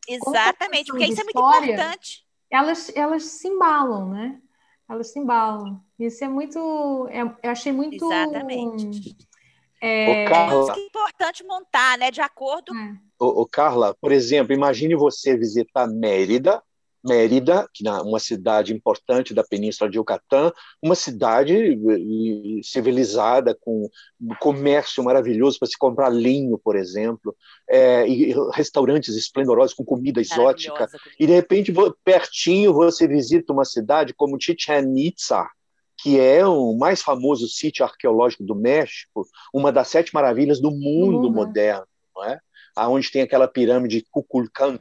Exatamente, porque isso é muito importante elas, elas se embalam, né? Elas se embalam. Isso é muito. É, eu achei muito. Exatamente. É, Ô, Carla, é importante montar, né? De acordo. É. Ô, ô, Carla, por exemplo, imagine você visitar Mérida Mérida, que é uma cidade importante da Península de Yucatán, uma cidade eh, civilizada, com comércio maravilhoso para se comprar linho, por exemplo, é, e restaurantes esplendorosos com comida exótica. E, de repente, pertinho, você visita uma cidade como Chichen Itza, que é o mais famoso sítio arqueológico do México, uma das sete maravilhas do mundo uhum. moderno, não é? Aonde tem aquela pirâmide Kukulkan,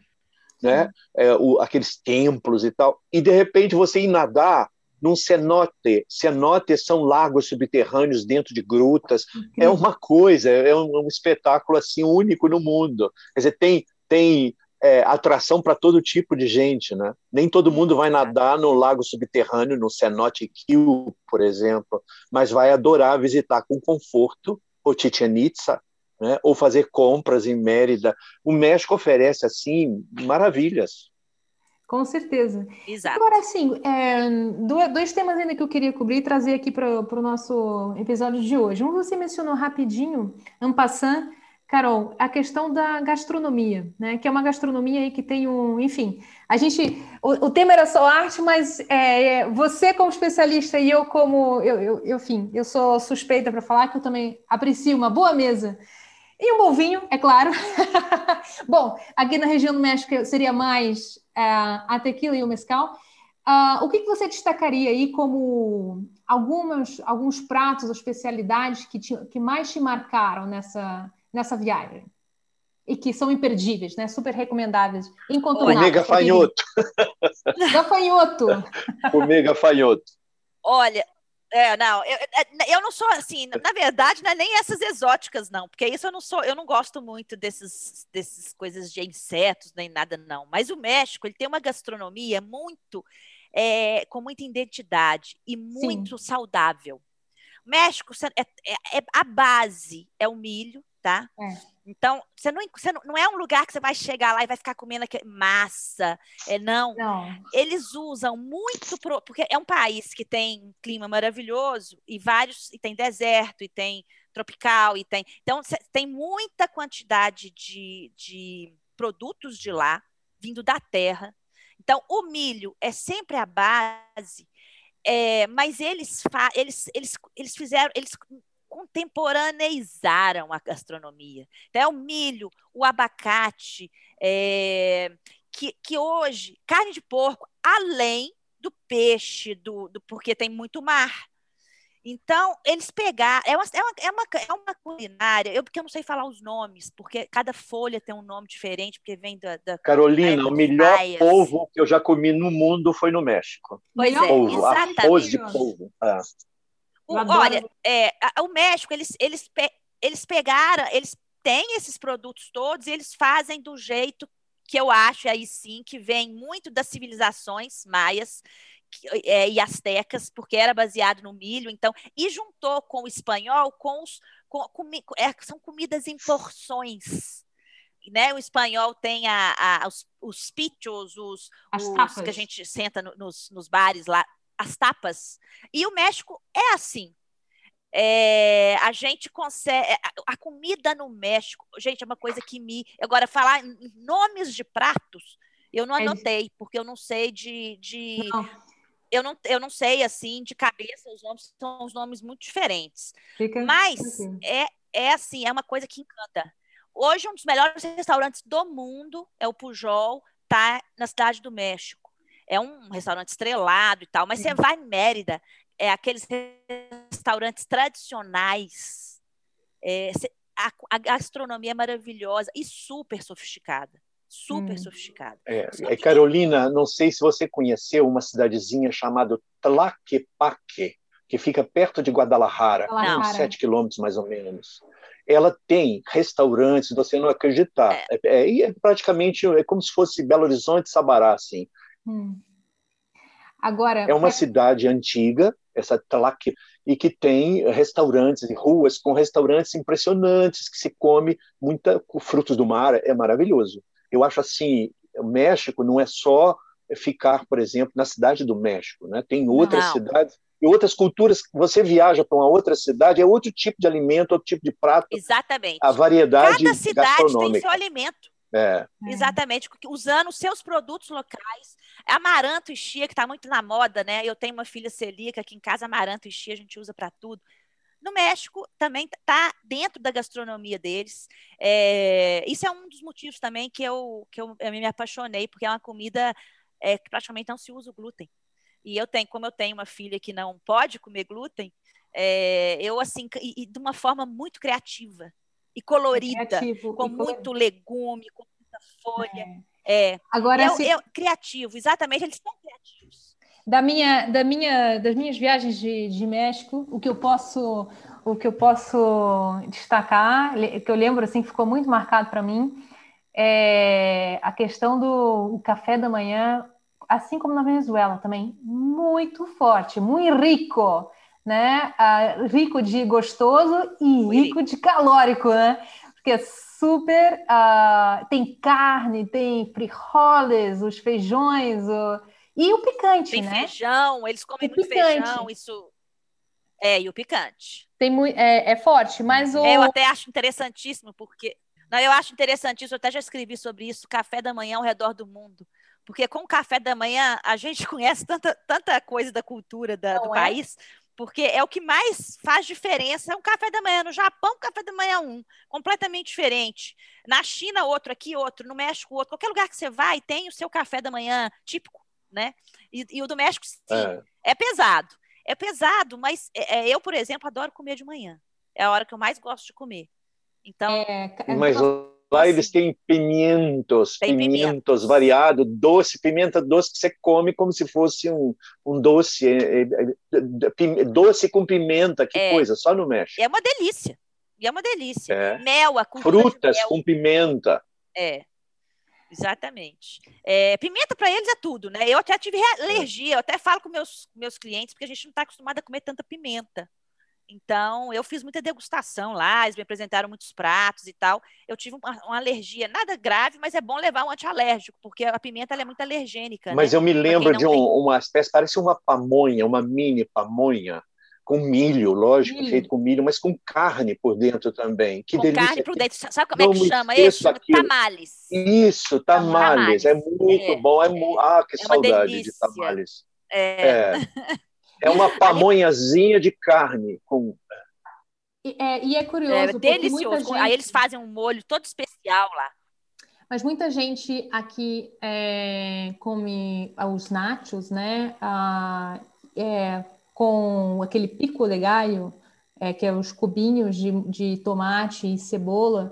né? É, o, aqueles templos e tal, e de repente você ir nadar num cenote. Cenotes são lagos subterrâneos dentro de grutas. É uma coisa, é um, um, espetáculo assim único no mundo. Quer dizer, tem tem é, atração para todo tipo de gente, né? Nem todo mundo vai nadar no lago subterrâneo, no cenote Kill, por exemplo, mas vai adorar visitar com conforto o Chichen Itza, né? ou fazer compras em Mérida. O México oferece, assim, maravilhas. Com certeza. Exato. Agora, assim, é, dois temas ainda que eu queria cobrir e trazer aqui para o nosso episódio de hoje. Um você mencionou rapidinho, Ampassan, Carol, a questão da gastronomia, né? Que é uma gastronomia aí que tem um, enfim, a gente, o, o tema era só arte, mas é, você como especialista e eu como, eu, eu, enfim, eu sou suspeita para falar que eu também aprecio uma boa mesa e um bom vinho, é claro. bom, aqui na região do México seria mais uh, a tequila e o mescal. Uh, o que, que, você destacaria aí como algumas, alguns pratos ou especialidades que, te, que mais te marcaram nessa, nessa viagem? E que são imperdíveis, né? Super recomendáveis. Comer gafanhoto. Gafanhoto. Comer gafanhoto. Olha, é, não, eu, é, eu não sou assim, na verdade, não é nem essas exóticas, não, porque isso eu não sou, eu não gosto muito desses, desses coisas de insetos, nem nada, não. Mas o México, ele tem uma gastronomia muito, é, com muita identidade e muito Sim. saudável. O México, é, é, é, a base é o milho, tá? É. Então, você não, você não, não é um lugar que você vai chegar lá e vai ficar comendo massa. É, não. Não. Eles usam muito. Pro, porque é um país que tem um clima maravilhoso e vários. E tem deserto, e tem tropical, e tem. Então, tem muita quantidade de, de produtos de lá, vindo da terra. Então, o milho é sempre a base, é, mas eles, eles, eles, eles fizeram. Eles contemporaneizaram a gastronomia. Então, é o milho, o abacate, é, que, que hoje, carne de porco, além do peixe, do, do porque tem muito mar. Então, eles pegaram. É uma, é uma, é uma, é uma culinária, eu, porque eu não sei falar os nomes, porque cada folha tem um nome diferente, porque vem da. da Carolina, o melhor polvo que eu já comi no mundo foi no México. Pois é, polvo, exatamente. Arroz de polvo. É. O, olha, é, o México, eles, eles, eles pegaram, eles têm esses produtos todos e eles fazem do jeito que eu acho aí sim, que vem muito das civilizações maias que, é, e astecas, porque era baseado no milho, então, e juntou com o espanhol com os. Com, com, é, são comidas em porções. Né? O espanhol tem a, a os, os pichos, os, os que a gente senta no, nos, nos bares lá, as tapas. E o México é assim. É, a gente consegue. É, a comida no México, gente, é uma coisa que me. Agora, falar nomes de pratos, eu não é anotei, porque eu não sei de. de não. Eu, não, eu não sei, assim, de cabeça, os nomes são os nomes muito diferentes. Fica Mas é, é assim, é uma coisa que encanta. Hoje, um dos melhores restaurantes do mundo é o Pujol, tá na cidade do México é um restaurante estrelado e tal, mas você vai em Mérida, é aqueles restaurantes tradicionais, é, a, a, gastronomia é maravilhosa e super sofisticada. Super hum. sofisticada. É, é, Carolina, não sei se você conheceu uma cidadezinha chamada Tlaquepaque, que fica perto de Guadalajara, uns sete quilômetros mais ou menos. Ela tem restaurantes, você não acreditar. É. É, é, praticamente é como se fosse Belo Horizonte, Sabará, assim Hum. Agora é uma é... cidade antiga, essa Tlaque, e que tem restaurantes e ruas com restaurantes impressionantes que se come muita frutos do mar, é maravilhoso. Eu acho assim, o México não é só ficar, por exemplo, na cidade do México, né? Tem outras não. cidades e outras culturas. Você viaja para uma outra cidade, é outro tipo de alimento, outro tipo de prato. Exatamente. A variedade Cada cidade tem seu alimento. É. Exatamente, usando seus produtos locais. Amaranto e chia, que está muito na moda, né? Eu tenho uma filha celíaca aqui em casa, amaranto e chia a gente usa para tudo. No México também está dentro da gastronomia deles. É, isso é um dos motivos também que eu, que eu, eu me apaixonei, porque é uma comida é, que praticamente não se usa o glúten. E eu tenho, como eu tenho uma filha que não pode comer glúten, é, eu assim, e, e de uma forma muito criativa e colorida, criativo, com e muito legume, com muita folha. É. Agora, é, se... é, criativo, exatamente, eles são criativos. Da minha, da minha, das minhas viagens de, de México, o que eu posso, o que eu posso destacar, que eu lembro assim, que ficou muito marcado para mim, é a questão do café da manhã, assim como na Venezuela também, muito forte, muito rico né? Uh, rico de gostoso e rico de calórico, né? Porque super. Uh, tem carne, tem frijoles, os feijões, o... e o picante, tem né? feijão, eles comem muito feijão, isso. É, e o picante. Tem muito, é, é forte, mas o. É, eu até acho interessantíssimo, porque. Não, eu acho interessantíssimo, eu até já escrevi sobre isso, café da manhã ao redor do mundo. Porque com o café da manhã a gente conhece tanta, tanta coisa da cultura da, do é? país porque é o que mais faz diferença. É um café da manhã. No Japão, café da manhã um, completamente diferente. Na China, outro, aqui outro, no México, outro. Qualquer lugar que você vai, tem o seu café da manhã típico, né? E, e o do México, sim, é. é pesado. É pesado, mas é, é, eu, por exemplo, adoro comer de manhã. É a hora que eu mais gosto de comer. Então. É, mas Lá eles têm pimientos, Tem pimientos, pimientos variados, doce, pimenta doce que você come como se fosse um, um doce, é, é, é doce com pimenta, que é. coisa, só no México. É uma delícia, e é uma delícia. É. Mel, a Frutas com pimenta. É, exatamente. É, pimenta para eles é tudo, né? Eu até tive alergia, eu até falo com meus, meus clientes, porque a gente não está acostumado a comer tanta pimenta. Então, eu fiz muita degustação lá, eles me apresentaram muitos pratos e tal. Eu tive uma, uma alergia, nada grave, mas é bom levar um antialérgico, porque a pimenta é muito alergênica. Mas né? eu me lembro de um, tem... uma espécie, parece uma pamonha, uma mini pamonha, com milho, lógico, milho. feito com milho, mas com carne por dentro também. Que com delícia. carne por dentro. Sabe como é que chama isso? Chama tamales. Isso, tamales. tamales. É muito é, bom. É, é, ah, que é saudade de tamales. É. é. Uma pamonhazinha de carne com. E é, e é curioso. É delicioso. Gente... Aí eles fazem um molho todo especial lá. Mas muita gente aqui é, come os nachos, né? Ah, é, com aquele pico legal, é, que é os cubinhos de, de tomate e cebola,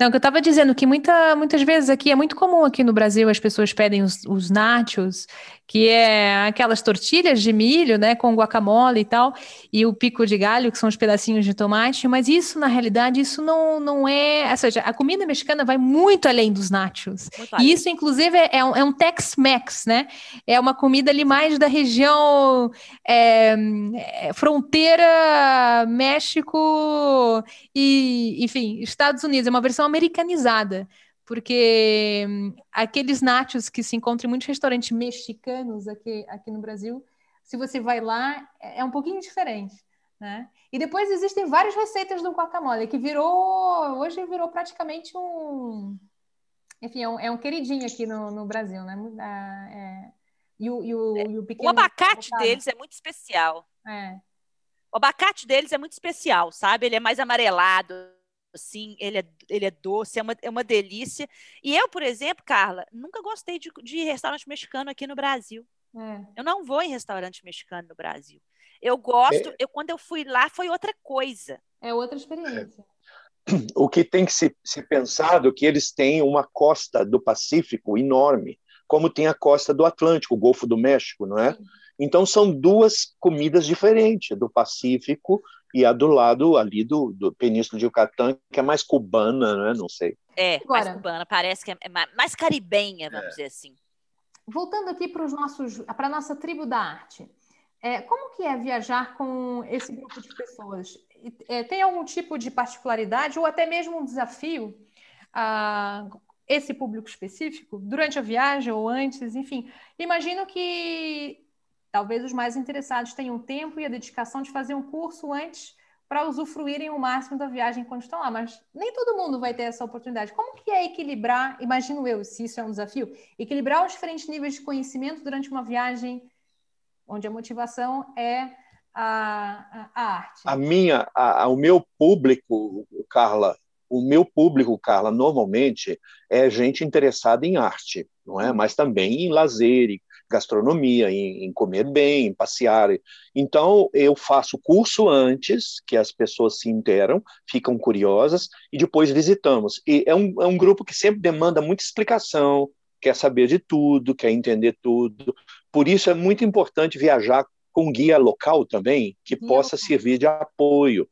não, que eu estava dizendo que muita, muitas vezes aqui é muito comum aqui no Brasil as pessoas pedem os, os nachos, que é aquelas tortilhas de milho, né, com guacamole e tal, e o pico de galho, que são os pedacinhos de tomate, mas isso, na realidade, isso não, não é, ou seja, a comida mexicana vai muito além dos nachos. e isso, inclusive, é, é um, é um Tex-Mex, né, é uma comida ali mais da região é, é, fronteira México e, enfim, Estados Unidos, uma versão americanizada porque hum, aqueles nachos que se encontram em muitos restaurantes mexicanos aqui, aqui no Brasil, se você vai lá, é, é um pouquinho diferente, né? E depois existem várias receitas do guacamole, que virou, hoje virou praticamente um, enfim, é um, é um queridinho aqui no, no Brasil, né? É, e, o, e, o, e o, o abacate deles é muito especial. É. O abacate deles é muito especial, sabe? Ele é mais amarelado, assim, ele é, ele é doce, é uma, é uma delícia. E eu, por exemplo, Carla, nunca gostei de, de restaurante mexicano aqui no Brasil. É. Eu não vou em restaurante mexicano no Brasil. Eu gosto, é. eu, quando eu fui lá foi outra coisa. É outra experiência. O que tem que se, se pensado é que eles têm uma costa do Pacífico enorme, como tem a costa do Atlântico, o Golfo do México, não é? Sim. Então são duas comidas diferentes, do Pacífico e a do lado ali do, do Península de Yucatán, que é mais cubana, né? Não sei. É, Agora, mais cubana, parece que é mais caribenha, vamos é. dizer assim. Voltando aqui para os nossos, para a nossa tribo da arte, é, como que é viajar com esse grupo de pessoas? É, tem algum tipo de particularidade ou até mesmo um desafio a esse público específico durante a viagem ou antes, enfim? Imagino que Talvez os mais interessados tenham tempo e a dedicação de fazer um curso antes para usufruírem o máximo da viagem quando estão lá, mas nem todo mundo vai ter essa oportunidade. Como que é equilibrar, imagino eu, se isso é um desafio, equilibrar os diferentes níveis de conhecimento durante uma viagem onde a motivação é a, a, a arte? A minha, a, o meu público, Carla, o meu público, Carla, normalmente é gente interessada em arte, não é? Hum. Mas também em lazer, gastronomia, em, em, comer bem, em passear. Então, eu faço curso antes, que as pessoas se interam, ficam curiosas, e depois visitamos. E é um, é um grupo que sempre demanda muita explicação, quer saber de tudo, quer entender tudo. Por isso é muito importante viajar com guia local também, que possa servir de apoio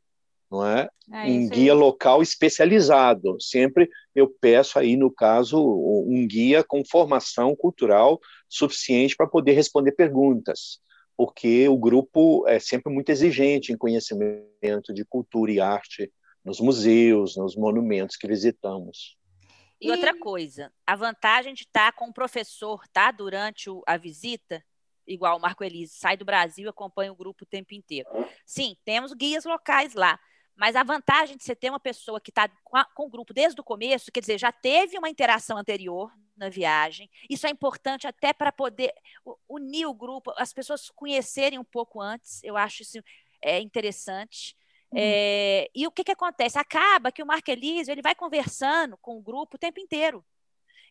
não é? é um guia local especializado. Sempre eu peço aí, no caso, um guia com formação cultural suficiente para poder responder perguntas, porque o grupo é sempre muito exigente em conhecimento de cultura e arte nos museus, nos monumentos que visitamos. E outra coisa, a vantagem de estar com o professor, tá, durante a visita, igual o Marco Elise, sai do Brasil e acompanha o grupo o tempo inteiro. Sim, temos guias locais lá, mas a vantagem de você ter uma pessoa que está com, o grupo desde o começo, quer dizer, já teve uma interação anterior na viagem, isso é importante até para poder unir o grupo, as pessoas conhecerem um pouco antes, eu acho isso é, interessante. Uhum. É, e o que, que acontece? Acaba que o Mark Elísio ele vai conversando com o grupo o tempo inteiro.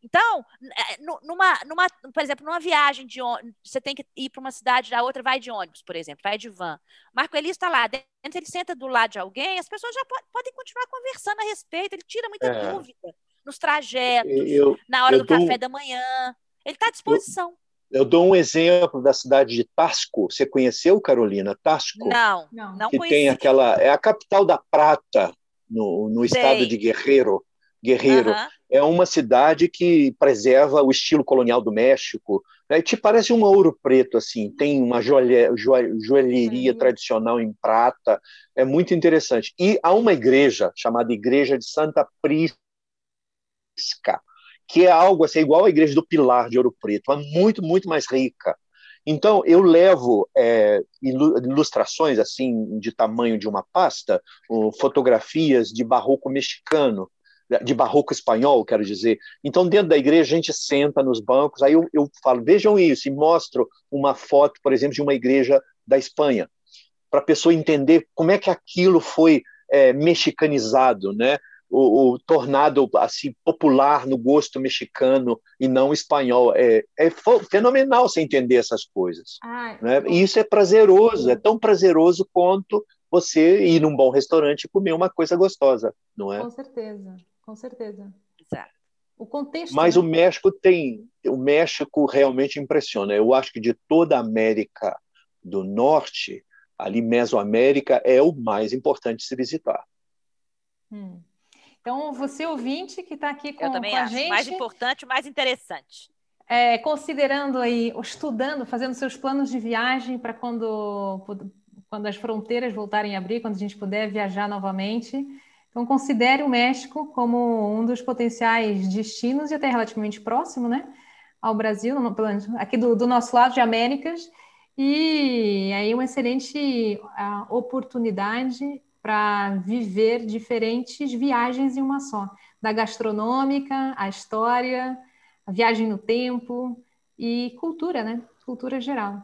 Então, é, numa, numa, por exemplo, numa viagem de ônibus, você tem que ir para uma cidade, a outra vai de ônibus, por exemplo, vai de van. Marco Elis está lá, dentro, ele senta do lado de alguém, as pessoas já podem continuar conversando a respeito, ele tira muita é. dúvida nos trajetos, eu, na hora do dou, café da manhã. Ele está à disposição. Eu, eu, dou um exemplo da cidade de Tasco. Você conheceu, Carolina? Tasco? Não, não, não que conheci. tem aquela. É a capital da prata no, no estado de Guerreiro Guerreiro. Uhum. É uma cidade que preserva o estilo colonial do México. Né? Te parece um ouro preto, assim. Tem uma joalhe, joalheria uhum. tradicional em prata. É muito interessante. E há uma igreja chamada Igreja de Santa Prisca, que é algo assim, igual à igreja do Pilar de Ouro Preto, mas muito, muito mais rica. Então, eu levo é, ilustrações assim de tamanho de uma pasta, fotografias de barroco mexicano, de barroco espanhol, quero dizer. Então, dentro da igreja, a gente senta nos bancos, aí eu, eu falo, vejam isso, e mostro uma foto, por exemplo, de uma igreja da Espanha, para a pessoa entender como é que aquilo foi é, mexicanizado, né? o, o, tornado assim popular no gosto mexicano e não espanhol. É, é fenomenal você entender essas coisas. Ai, né? E isso é prazeroso, é tão prazeroso quanto você ir num bom restaurante e comer uma coisa gostosa, não é? Com certeza, com certeza. Exato. O contexto. Mas né? o México tem, o México realmente impressiona. Eu acho que de toda a América do Norte, ali Mesoamérica é o mais importante de se visitar. Hum. Então, você ouvinte que está aqui com, Eu também com a acho. gente... mais importante, mais interessante. É, considerando aí, estudando, fazendo seus planos de viagem para quando, quando as fronteiras voltarem a abrir, quando a gente puder viajar novamente. Então, considere o México como um dos potenciais destinos e até relativamente próximo, né? Ao Brasil, aqui do, do nosso lado de Américas. E aí, uma excelente oportunidade para viver diferentes viagens em uma só, da gastronômica, a história, a viagem no tempo e cultura, né? Cultura geral.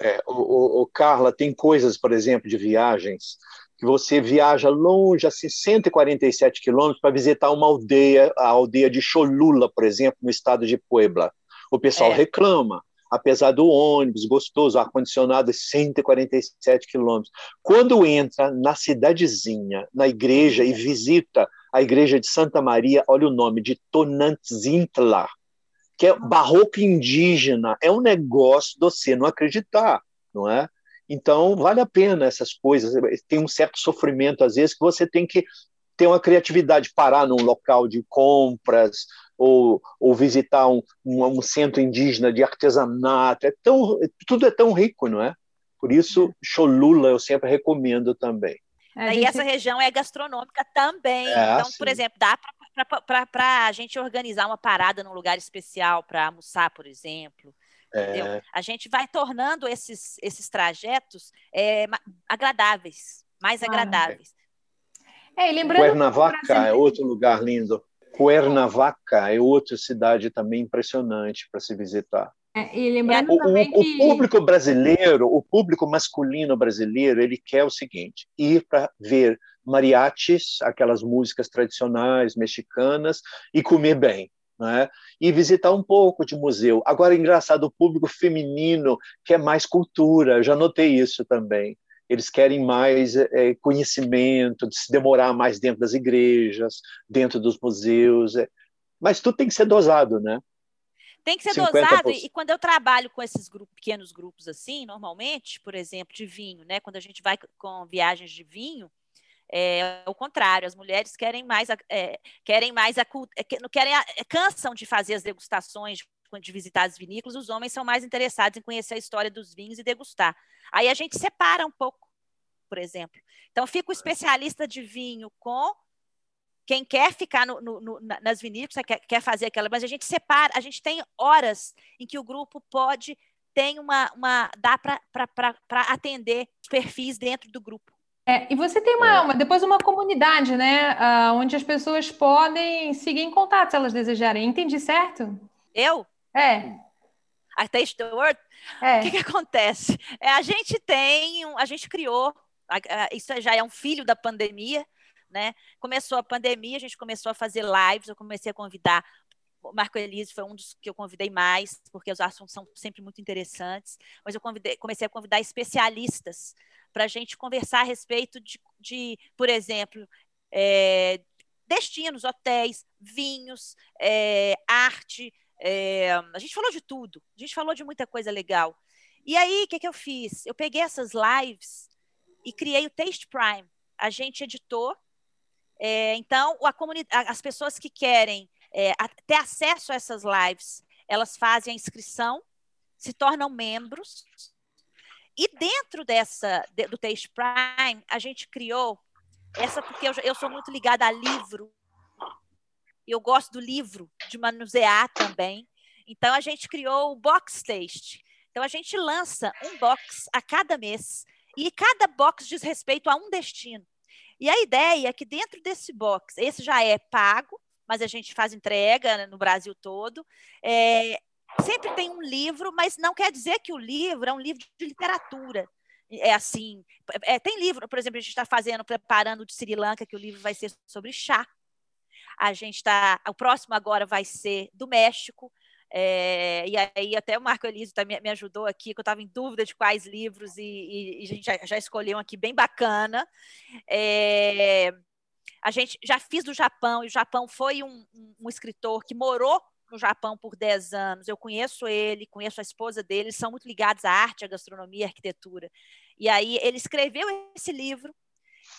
É, o, o, Carla, tem coisas, por exemplo, de viagens que você viaja longe, assim, 147 quilômetros para visitar uma aldeia, a aldeia de Cholula, por exemplo, no estado de Puebla. O pessoal é. reclama apesar do ônibus gostoso, ar-condicionado, 147 quilômetros. Quando entra na cidadezinha, na igreja, e visita a igreja de Santa Maria, olha o nome, de Tonantzintla, que é barroco indígena, é um negócio de você não acreditar, não é? Então, vale a pena essas coisas. Tem um certo sofrimento, às vezes, que você tem que ter uma criatividade, parar num local de compras, ou, ou visitar um, um, um, centro indígena de artesanato. É tão, tudo é tão rico, não é? Por isso, Cholula eu sempre recomendo também. É, gente... E essa região é gastronômica também. É, então, sim. por exemplo, dá para a gente organizar uma parada num lugar especial para almoçar, por exemplo. É... A gente vai tornando esses, esses trajetos é, agradáveis, mais ah, agradáveis. É, lembrando Cuernavaca é outro lugar lindo. Cuernavaca é outra cidade também impressionante para se visitar. É, e lembrando o, também o, que... o público brasileiro, o público masculino brasileiro, ele quer o seguinte: ir para ver mariachis, aquelas músicas tradicionais mexicanas, e comer bem. Né? E visitar um pouco de museu. Agora, engraçado, o público feminino quer mais cultura, já notei isso também eles querem mais é, conhecimento, de se demorar mais dentro das igrejas, dentro dos museus. É. Mas tudo tem que ser dosado, né? Tem que ser 50%. dosado, e quando eu trabalho com esses grupos, pequenos grupos assim, normalmente, por exemplo, de vinho, né? Quando a gente vai com viagens de vinho, é o contrário, as mulheres querem mais, é, querem mais a, é, querem a, é, cansam de fazer as degustações, de visitar as vinícolas, os homens são mais interessados em conhecer a história dos vinhos e degustar. Aí a gente separa um pouco, por exemplo. Então, fica o especialista de vinho com quem quer ficar no, no, no, nas vinícolas, quer, quer, fazer aquela, mas a gente separa, a gente tem horas em que o grupo pode, tem uma, uma dá para atender perfis dentro do grupo. É, e você tem uma, é. uma, depois uma comunidade, né, uh, onde as pessoas podem seguir em contato se elas desejarem. Entendi certo? Eu? É. A Taste the World? É. O que, que acontece? É, a gente tem, a gente criou, a, a, isso já é um filho da pandemia, né? Começou a pandemia, a gente começou a fazer lives, eu comecei a convidar o Marco Elise foi um dos que eu convidei mais, porque os assuntos são sempre muito interessantes. Mas eu convidei, comecei a convidar especialistas para a gente conversar a respeito de, de por exemplo, é, destinos, hotéis, vinhos, é, arte, é, a gente falou de tudo, a gente falou de muita coisa legal. E aí, o que, que eu fiz? Eu peguei essas lives e criei o Taste Prime. A gente editou, É, então, a as pessoas que querem é, ter acesso a essas lives, elas fazem a inscrição, se tornam membros. E dentro dessa do Taste Prime, a gente criou essa porque eu, eu sou muito ligada a livro. Eu gosto do livro, de manusear também. Então a gente criou o Box Taste. Então a gente lança um box a cada mês e cada box diz respeito a um destino. E a ideia é que dentro desse box, esse já é pago, mas a gente faz entrega no Brasil todo. É, sempre tem um livro, mas não quer dizer que o livro é um livro de literatura. É assim, é, tem livro, por exemplo, a gente está fazendo, preparando de Sri Lanka, que o livro vai ser sobre chá. A gente está, o próximo agora vai ser do México. É, e aí até o Marco Elísio tá, me, ajudou aqui, que eu estava em dúvida de quais livros, e, e, e a gente já, já, escolheu um aqui bem bacana. É, a gente já fiz do Japão, e o Japão foi um, um, um, escritor que morou no Japão por 10 anos. Eu conheço ele, conheço a esposa dele, são muito ligados à arte, à gastronomia, à arquitetura. E aí ele escreveu esse livro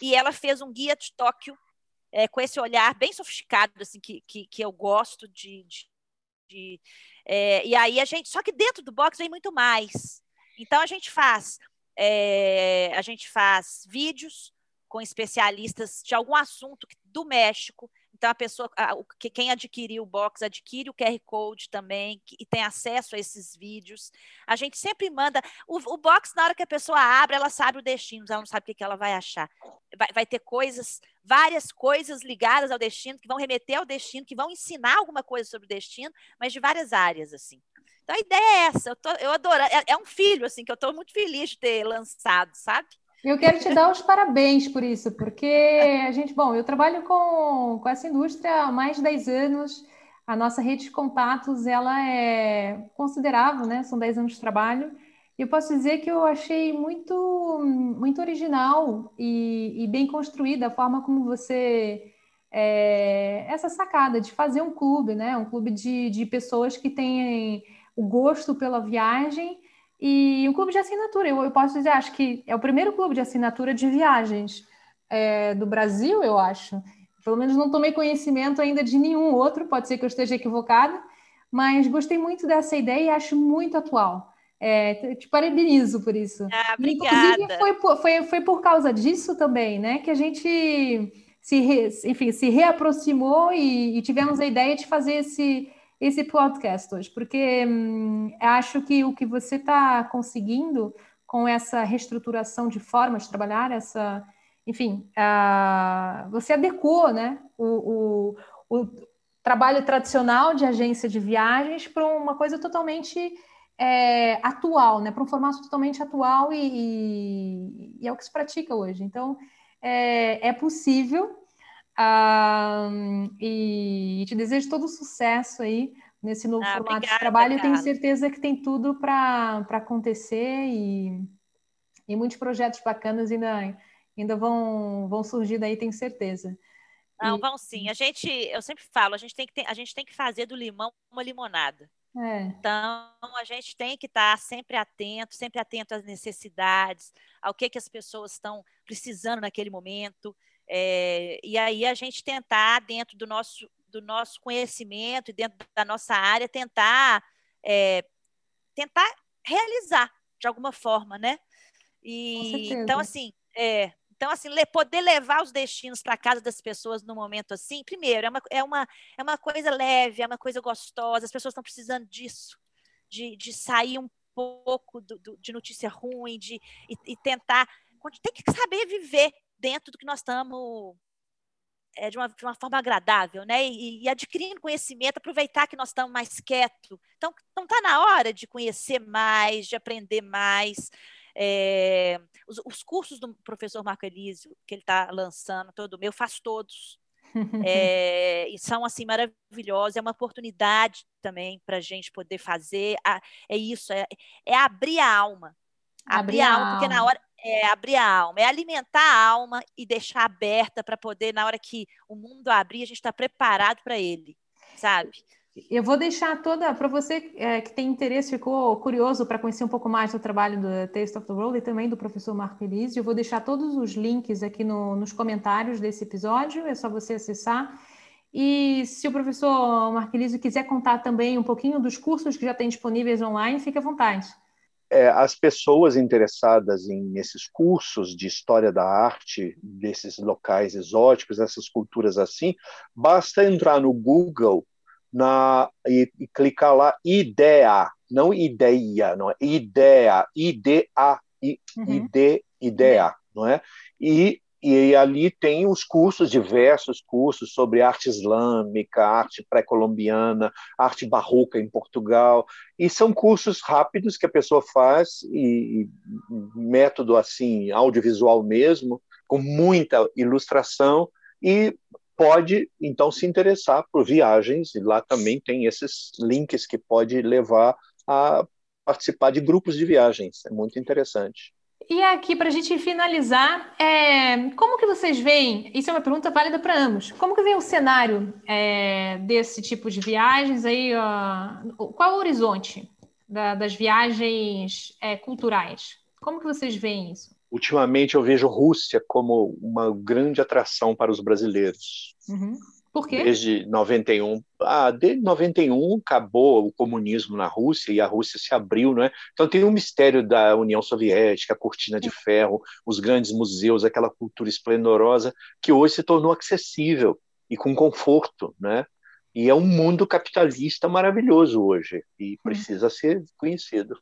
e ela fez um guia de Tóquio é, com esse olhar bem sofisticado, assim, que, que, que eu gosto de, de de, é, e aí a gente, só que dentro do box vem muito mais. Então a gente faz, é, a gente faz vídeos com especialistas de algum assunto do México. Então, a pessoa, a, o, que, quem adquiriu o box adquire o QR Code também que, e tem acesso a esses vídeos. A gente sempre manda. O, o, box, na hora que a pessoa abre, ela sabe o destino, ela não sabe o que, que ela vai achar. Vai, vai ter coisas, várias coisas ligadas ao destino, que vão remeter ao destino, que vão ensinar alguma coisa sobre o destino, mas de várias áreas, assim. Então, a ideia é essa. Eu, tô, eu adoro. É, é um filho, assim, que eu estou muito feliz de ter lançado, sabe? Eu quero te dar os parabéns por isso, porque a gente, bom, eu trabalho com, com essa indústria há mais de 10 anos, a nossa rede de contatos, ela é considerável, né? São 10 anos de trabalho, eu posso dizer que eu achei muito, muito original e, e bem construída a forma como você... É, essa sacada de fazer um clube, né? Um clube de, de pessoas que têm o gosto pela viagem e um clube de assinatura, eu, eu, posso dizer, acho que é o primeiro clube de assinatura de viagens é, do Brasil, eu acho. Pelo menos não tomei conhecimento ainda de nenhum outro, pode ser que eu esteja equivocada, mas gostei muito dessa ideia e acho muito atual. É, te parabenizo por isso. Ah, obrigada. Inclusive, foi, foi, foi por causa disso também, né, que a gente se, re, enfim, se reaproximou e, e tivemos a ideia de fazer esse esse podcast hoje, porque hum, acho que o que você está conseguindo com essa reestruturação de formas de trabalhar, essa, enfim, uh, você adequou, né, o, o, o, trabalho tradicional de agência de viagens para uma coisa totalmente é, atual, né, para um formato totalmente atual e, e, e, é o que se pratica hoje. Então, é, é possível e te desejo todo sucesso aí nesse novo ah, formato obrigada, de trabalho. Eu tenho certeza que tem tudo para acontecer e, e muitos projetos bacanas ainda, ainda vão, vão surgir daí, tenho certeza. Não, vão sim. A gente, eu sempre falo, a gente tem que, ter, a gente tem que fazer do limão uma limonada. É. Então, a gente tem que estar sempre atento, sempre atento às necessidades, ao que, que as pessoas estão precisando naquele momento. É, e aí a gente tentar, dentro do nosso, do nosso conhecimento e dentro da nossa área, tentar, é, tentar realizar de alguma forma, né? E então, assim, é, então, assim, poder levar os destinos para casa das pessoas no momento assim, primeiro, é uma, é, uma, é uma coisa leve, é uma coisa gostosa, as pessoas estão precisando disso, de, de sair um pouco do, do, de notícia ruim, de, e, e tentar. Tem que saber viver dentro do que nós estamos é, de, uma, de uma forma agradável, né? E, e, adquirindo conhecimento, aproveitar que nós estamos mais quietos. Então, não está na hora de conhecer mais, de aprender mais. É, os, os, cursos do professor Marco Elísio, que ele está lançando, todo meu, eu faço todos. É, e são assim maravilhosos, é uma oportunidade também para a gente poder fazer. é isso, é, é abrir a alma. Abrir, abrir a alma, porque na hora, é abrir a alma, é alimentar a alma e deixar aberta para poder, na hora que o mundo abrir, a gente está preparado para ele, sabe? Eu vou deixar toda, para você é, que tem interesse, ficou curioso para conhecer um pouco mais do trabalho do Taste of the World e também do professor Marco Elise, eu vou deixar todos os links aqui no, nos comentários desse episódio, é só você acessar. E se o professor Marco Elise quiser contar também um pouquinho dos cursos que já tem disponíveis online, fique à vontade. É, as pessoas interessadas em nesses cursos de história da arte, desses locais exóticos, essas culturas assim, basta entrar no Google na, e, e clicar lá ideia, não ideia, não é ideia, I-D-A, uhum. ideia, não é? E, e ali tem os cursos, diversos cursos sobre arte islâmica, arte pré-colombiana, arte barroca em Portugal, e são cursos rápidos que a pessoa faz, e, e método assim, audiovisual mesmo, com muita ilustração, e pode então se interessar por viagens e lá também tem esses links que pode levar a participar de grupos de viagens. É muito interessante. E aqui, para a gente finalizar, é, como que vocês veem? Isso é uma pergunta válida para ambos. Como que vem o cenário é, desse tipo de viagens aí? qual é o horizonte da, das viagens é, culturais? Como que vocês veem isso? ultimamente eu vejo Rússia como uma grande atração para os brasileiros. Uhum. Por quê? Desde 91. Ah, desde 91 acabou o comunismo na Rússia e a Rússia se abriu, não é? Então tem um mistério da União Soviética, a cortina de ferro, os grandes museus, aquela cultura esplendorosa que hoje se tornou acessível e com conforto, né? E é um mundo capitalista maravilhoso hoje e precisa ser conhecido.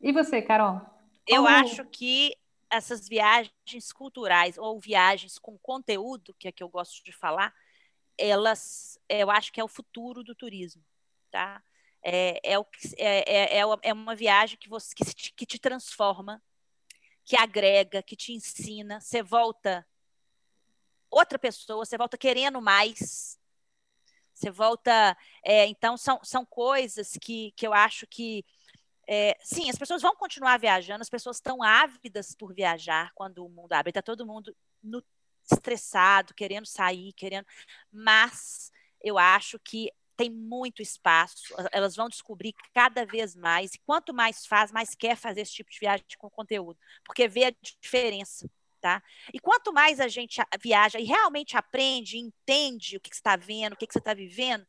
E você, Carol? Eu acho que essas viagens culturais ou viagens com conteúdo, que é que eu gosto de falar, elas, eu acho que é o futuro do turismo, tá? É, é, o, é, é, é uma viagem que, você, que, te, que te transforma, que agrega, que te ensina, você volta outra pessoa, você volta querendo mais, você volta. É, então, são, são coisas que, que eu acho que é, sim, as pessoas vão continuar viajando, as pessoas estão ávidas por viajar quando o mundo abre. Está todo mundo no, estressado, querendo sair, querendo. Mas eu acho que tem muito espaço, elas vão descobrir cada vez mais. E quanto mais faz, mais quer fazer esse tipo de viagem com conteúdo, porque vê a diferença. Tá? E quanto mais a gente viaja e realmente aprende, entende o que, que está vendo, o que, que você está vivendo,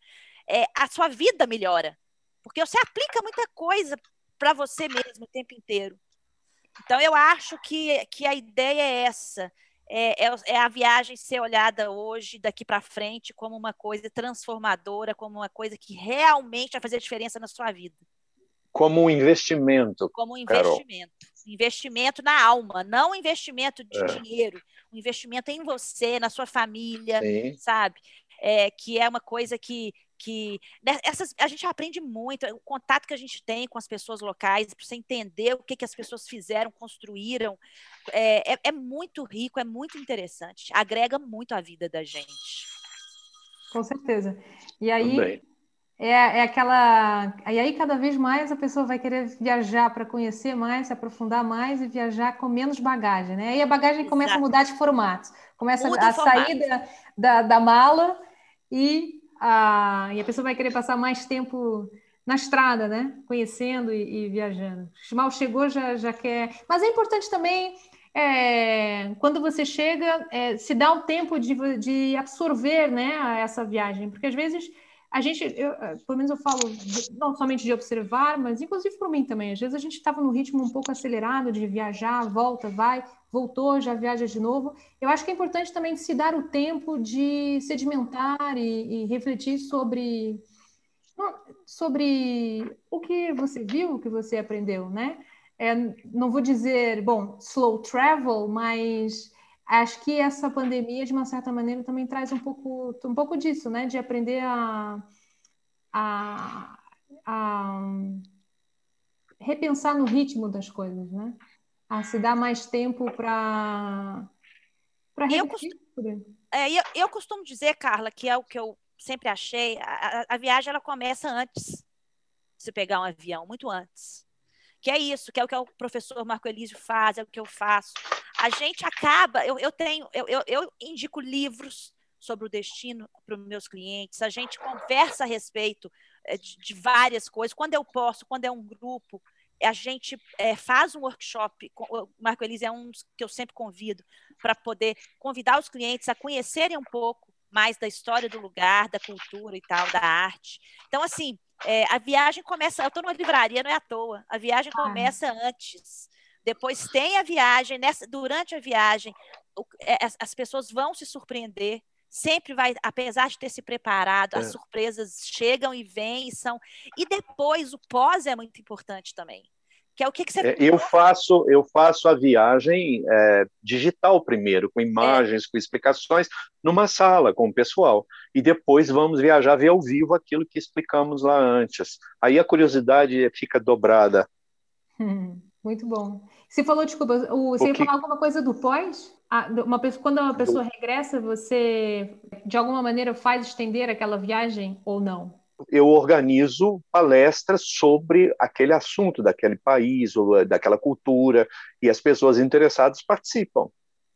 é, a sua vida melhora. Porque você aplica muita coisa para você mesmo o tempo inteiro. Então, eu acho que, que a ideia é essa. É, é, é a viagem ser olhada hoje, daqui para frente, como uma coisa transformadora, como uma coisa que realmente vai fazer diferença na sua vida. Como um investimento. Como um investimento. Carol. Investimento na alma, não investimento de é. dinheiro. Um investimento em você, na sua família, Sim. sabe? É, que é uma coisa que, que né, essas, a gente aprende muito, o contato que a gente tem com as pessoas locais, para você entender o que, que as pessoas fizeram, construíram, é, é, é muito rico, é muito interessante, agrega muito à vida da gente. Com certeza. E aí é, é aquela. E aí, cada vez mais a pessoa vai querer viajar para conhecer mais, se aprofundar mais e viajar com menos bagagem, né? Aí a bagagem Exato. começa a mudar de formato, começa Muda a sair da, da, da mala e a, e a pessoa vai querer passar mais tempo na estrada, né? Conhecendo e, e viajando. Mal chegou, já, já quer. Mas é importante também, é, quando você chega, é, se dá o tempo de, de absorver né, essa viagem, porque às vezes a gente, eu, eh, pelo menos eu falo não somente de observar, mas inclusive para mim também. Às vezes a gente estava num ritmo um pouco acelerado de viajar, volta, vai, voltou, já viaja de novo. Eu acho que é importante também se dar o tempo de sedimentar e, e refletir sobre sobre o que você viu, o que você aprendeu, né? É, não vou dizer, bom, slow travel, mas acho que essa pandemia, de uma certa maneira, também traz um pouco, um pouco disso, né? De aprender a, a, a repensar no ritmo das coisas, né? A se dar mais tempo para para eu, é, eu, eu costumo dizer, Carla, que é o que eu sempre achei, a, a viagem ela começa antes de você pegar um avião, muito antes. Que é isso, que é o que o professor Marco Elísio faz, é o que eu faço a gente acaba, eu, eu tenho, eu, eu, eu indico livros sobre o destino para os meus clientes, a gente conversa a respeito é, de, de, várias coisas. Quando eu posso, quando é um grupo, a gente é, faz um workshop. O Marco Elise é um que eu sempre convido para poder convidar os clientes a conhecerem um pouco mais da história do lugar, da cultura e tal, da arte. Então, assim, é, a viagem começa. Eu estou numa livraria, não é à toa. A viagem ah. começa antes. Depois tem a viagem. Nessa, durante a viagem, o, é, as, as, pessoas vão se surpreender. Sempre vai, apesar de ter se preparado, é. as surpresas chegam e vêm e são. E depois o pós é muito importante também. Que é o que, que você. É, eu faço, eu faço a viagem é, digital primeiro, com imagens, é. com explicações, numa sala com o pessoal. E depois vamos viajar, ver ao vivo aquilo que explicamos lá antes. Aí a curiosidade fica dobrada. Hum, muito bom. Você falou, desculpa, você ia falar alguma coisa do pós? Ah, uma pessoa, quando uma pessoa regressa, você de alguma maneira faz estender aquela viagem ou não? eu organizo palestras sobre aquele assunto daquele país ou eh, daquela cultura e as pessoas interessadas participam.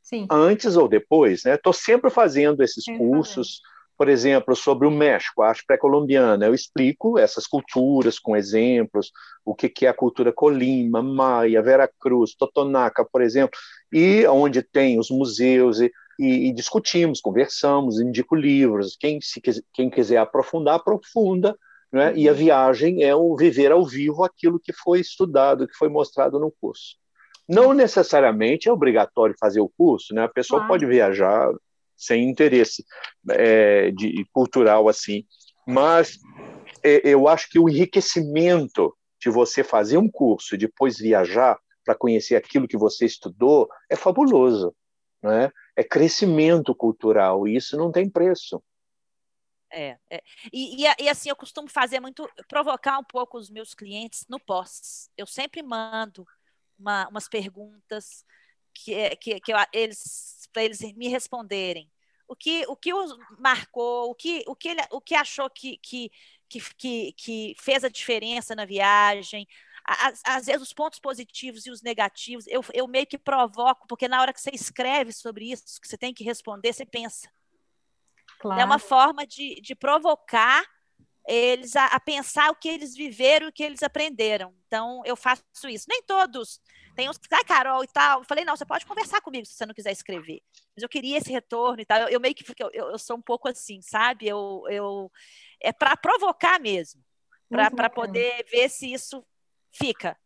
Sim. Antes ou depois, né? Estou sempre fazendo esses Sim, cursos, por exemplo, sobre o México, a arte pré-colombiana. Eu explico essas culturas com exemplos, o que, que é a cultura colima, maia, Veracruz, Totonaca, por exemplo, e onde tem os museus e e, e, discutimos, conversamos, indico livros. Quem, se, quem quiser aprofundar, aprofunda. Né? E a uhum. viagem é o viver ao vivo aquilo que foi estudado, que foi mostrado no curso. Não necessariamente é obrigatório fazer o curso, né? a pessoa claro. pode viajar sem interesse é, de, cultural assim, mas é, eu acho que o enriquecimento de você fazer um curso e depois viajar para conhecer aquilo que você estudou é fabuloso. Né? é crescimento cultural, e isso não tem preço. É, é. E, e, e, assim, eu costumo fazer muito, provocar um pouco os meus clientes no pós. Eu sempre mando uma, umas perguntas que, é, que, que eu, eles, para eles me responderem. O que, o que os marcou, o que, o que, ele, o que achou que, que, que, que fez a diferença na viagem, às, às, vezes os pontos positivos e os negativos, eu, eu meio que provoco, porque na hora que você escreve sobre isso, que você tem que responder, você pensa. Claro. É uma forma de, de provocar eles a, a, pensar o que eles viveram e o que eles aprenderam. Então, eu faço isso. Nem todos. Tem uns que, ah, Carol e tal. Eu falei, não, você pode conversar comigo se você não quiser escrever. Mas eu queria esse retorno e tal. Eu, eu meio que, eu, eu, sou um pouco assim, sabe? Eu, eu É para provocar mesmo. Para poder ver se isso fica.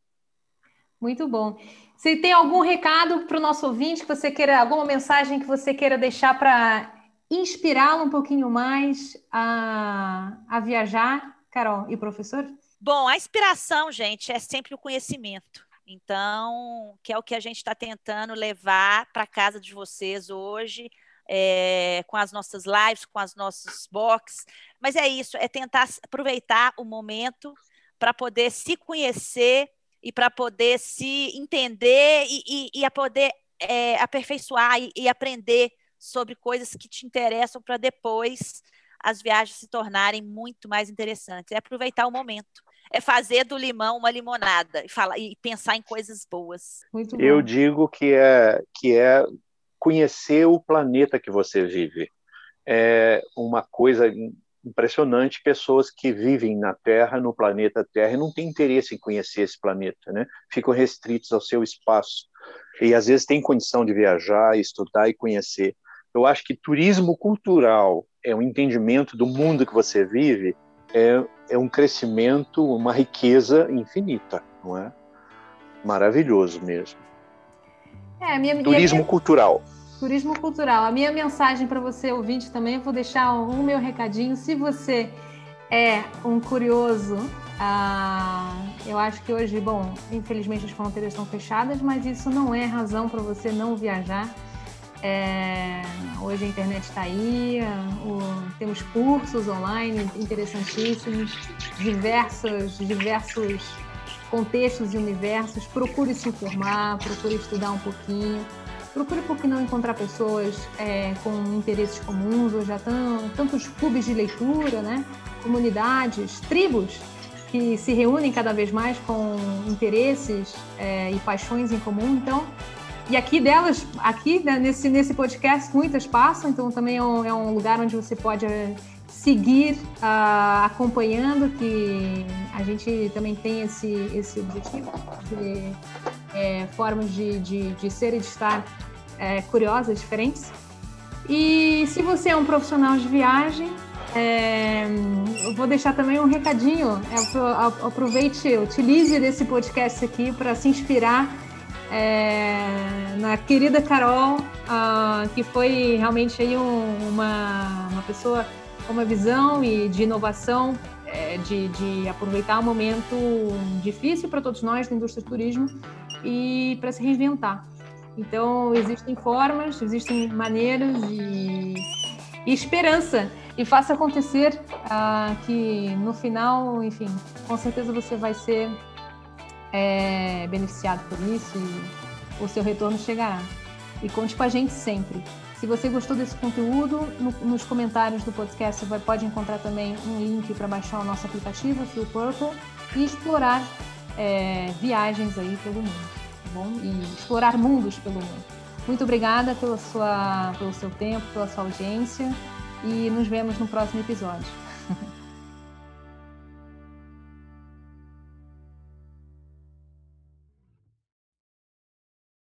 Muito bom. Você tem algum recado para o nosso ouvinte que você queira, alguma mensagem que você queira deixar para inspirá-lo um pouquinho mais a, a viajar, Carol e professor? Bom, a inspiração, gente, é sempre o conhecimento. Então, que é o que a gente está tentando levar para casa de vocês hoje, é, com as nossas lives, com as nossos box. Mas é isso, é tentar aproveitar o momento para poder se conhecer e para poder se entender e, e, e a poder é, aperfeiçoar e, e aprender sobre coisas que te interessam para depois as viagens se tornarem muito mais interessantes. É aproveitar o momento. É fazer do limão uma limonada e, falar, e pensar em coisas boas. Eu digo que é, que é conhecer o planeta que você vive. É uma coisa impressionante pessoas que vivem na Terra, no planeta Terra, e não têm interesse em conhecer esse planeta, né? Ficam restritos ao seu espaço e às vezes têm condição de viajar, estudar e conhecer. Eu acho que turismo cultural é um entendimento do mundo que você vive, é, é um crescimento, uma riqueza infinita, não é? Maravilhoso mesmo. É, minha, turismo minha... cultural. Turismo cultural. A minha mensagem para você, ouvinte, também, eu vou deixar um, meu recadinho. Se você é um curioso, ah, eu acho que hoje, bom, infelizmente as fronteiras estão fechadas, mas isso não é razão para você não viajar. É, hoje a internet está aí, o, temos cursos online interessantíssimos, diversos, diversos contextos e universos. Procure se informar, procure estudar um pouquinho. Procure por que não encontrar pessoas é, com interesses comuns, ou já tão, tantos clubes de leitura, né? comunidades, tribos que se reúnem cada vez mais com interesses é, e paixões em comum. Então, e aqui delas, aqui né, nesse, nesse podcast, muitas passam, então também é um, é um lugar onde você pode eh, seguir uh, acompanhando, que a gente também tem esse, esse objetivo de é, formas de, de, de ser e de estar é, curiosas, diferentes. E se você é um profissional de viagem, é, eu vou deixar também um recadinho. É, aproveite, utilize desse podcast aqui para se inspirar é, na querida Carol, uh, que foi realmente aí um, uma, uma pessoa com uma visão e de inovação, é, de, de aproveitar um momento difícil para todos nós da indústria do turismo e para se reinventar. Então, existem formas, existem maneiras e, e esperança. E faça acontecer uh, que no final, enfim, com certeza você vai ser é, beneficiado por isso e o seu retorno chegará. E conte com a gente sempre. Se você gostou desse conteúdo, no, nos comentários do podcast você pode encontrar também um link para baixar o nosso aplicativo, Feel Purple, e explorar é, viagens aí pelo mundo bom? E explorar mundos pelo mundo. Muito obrigada pela sua, pelo seu tempo, pela sua audiência e nos vemos no próximo episódio.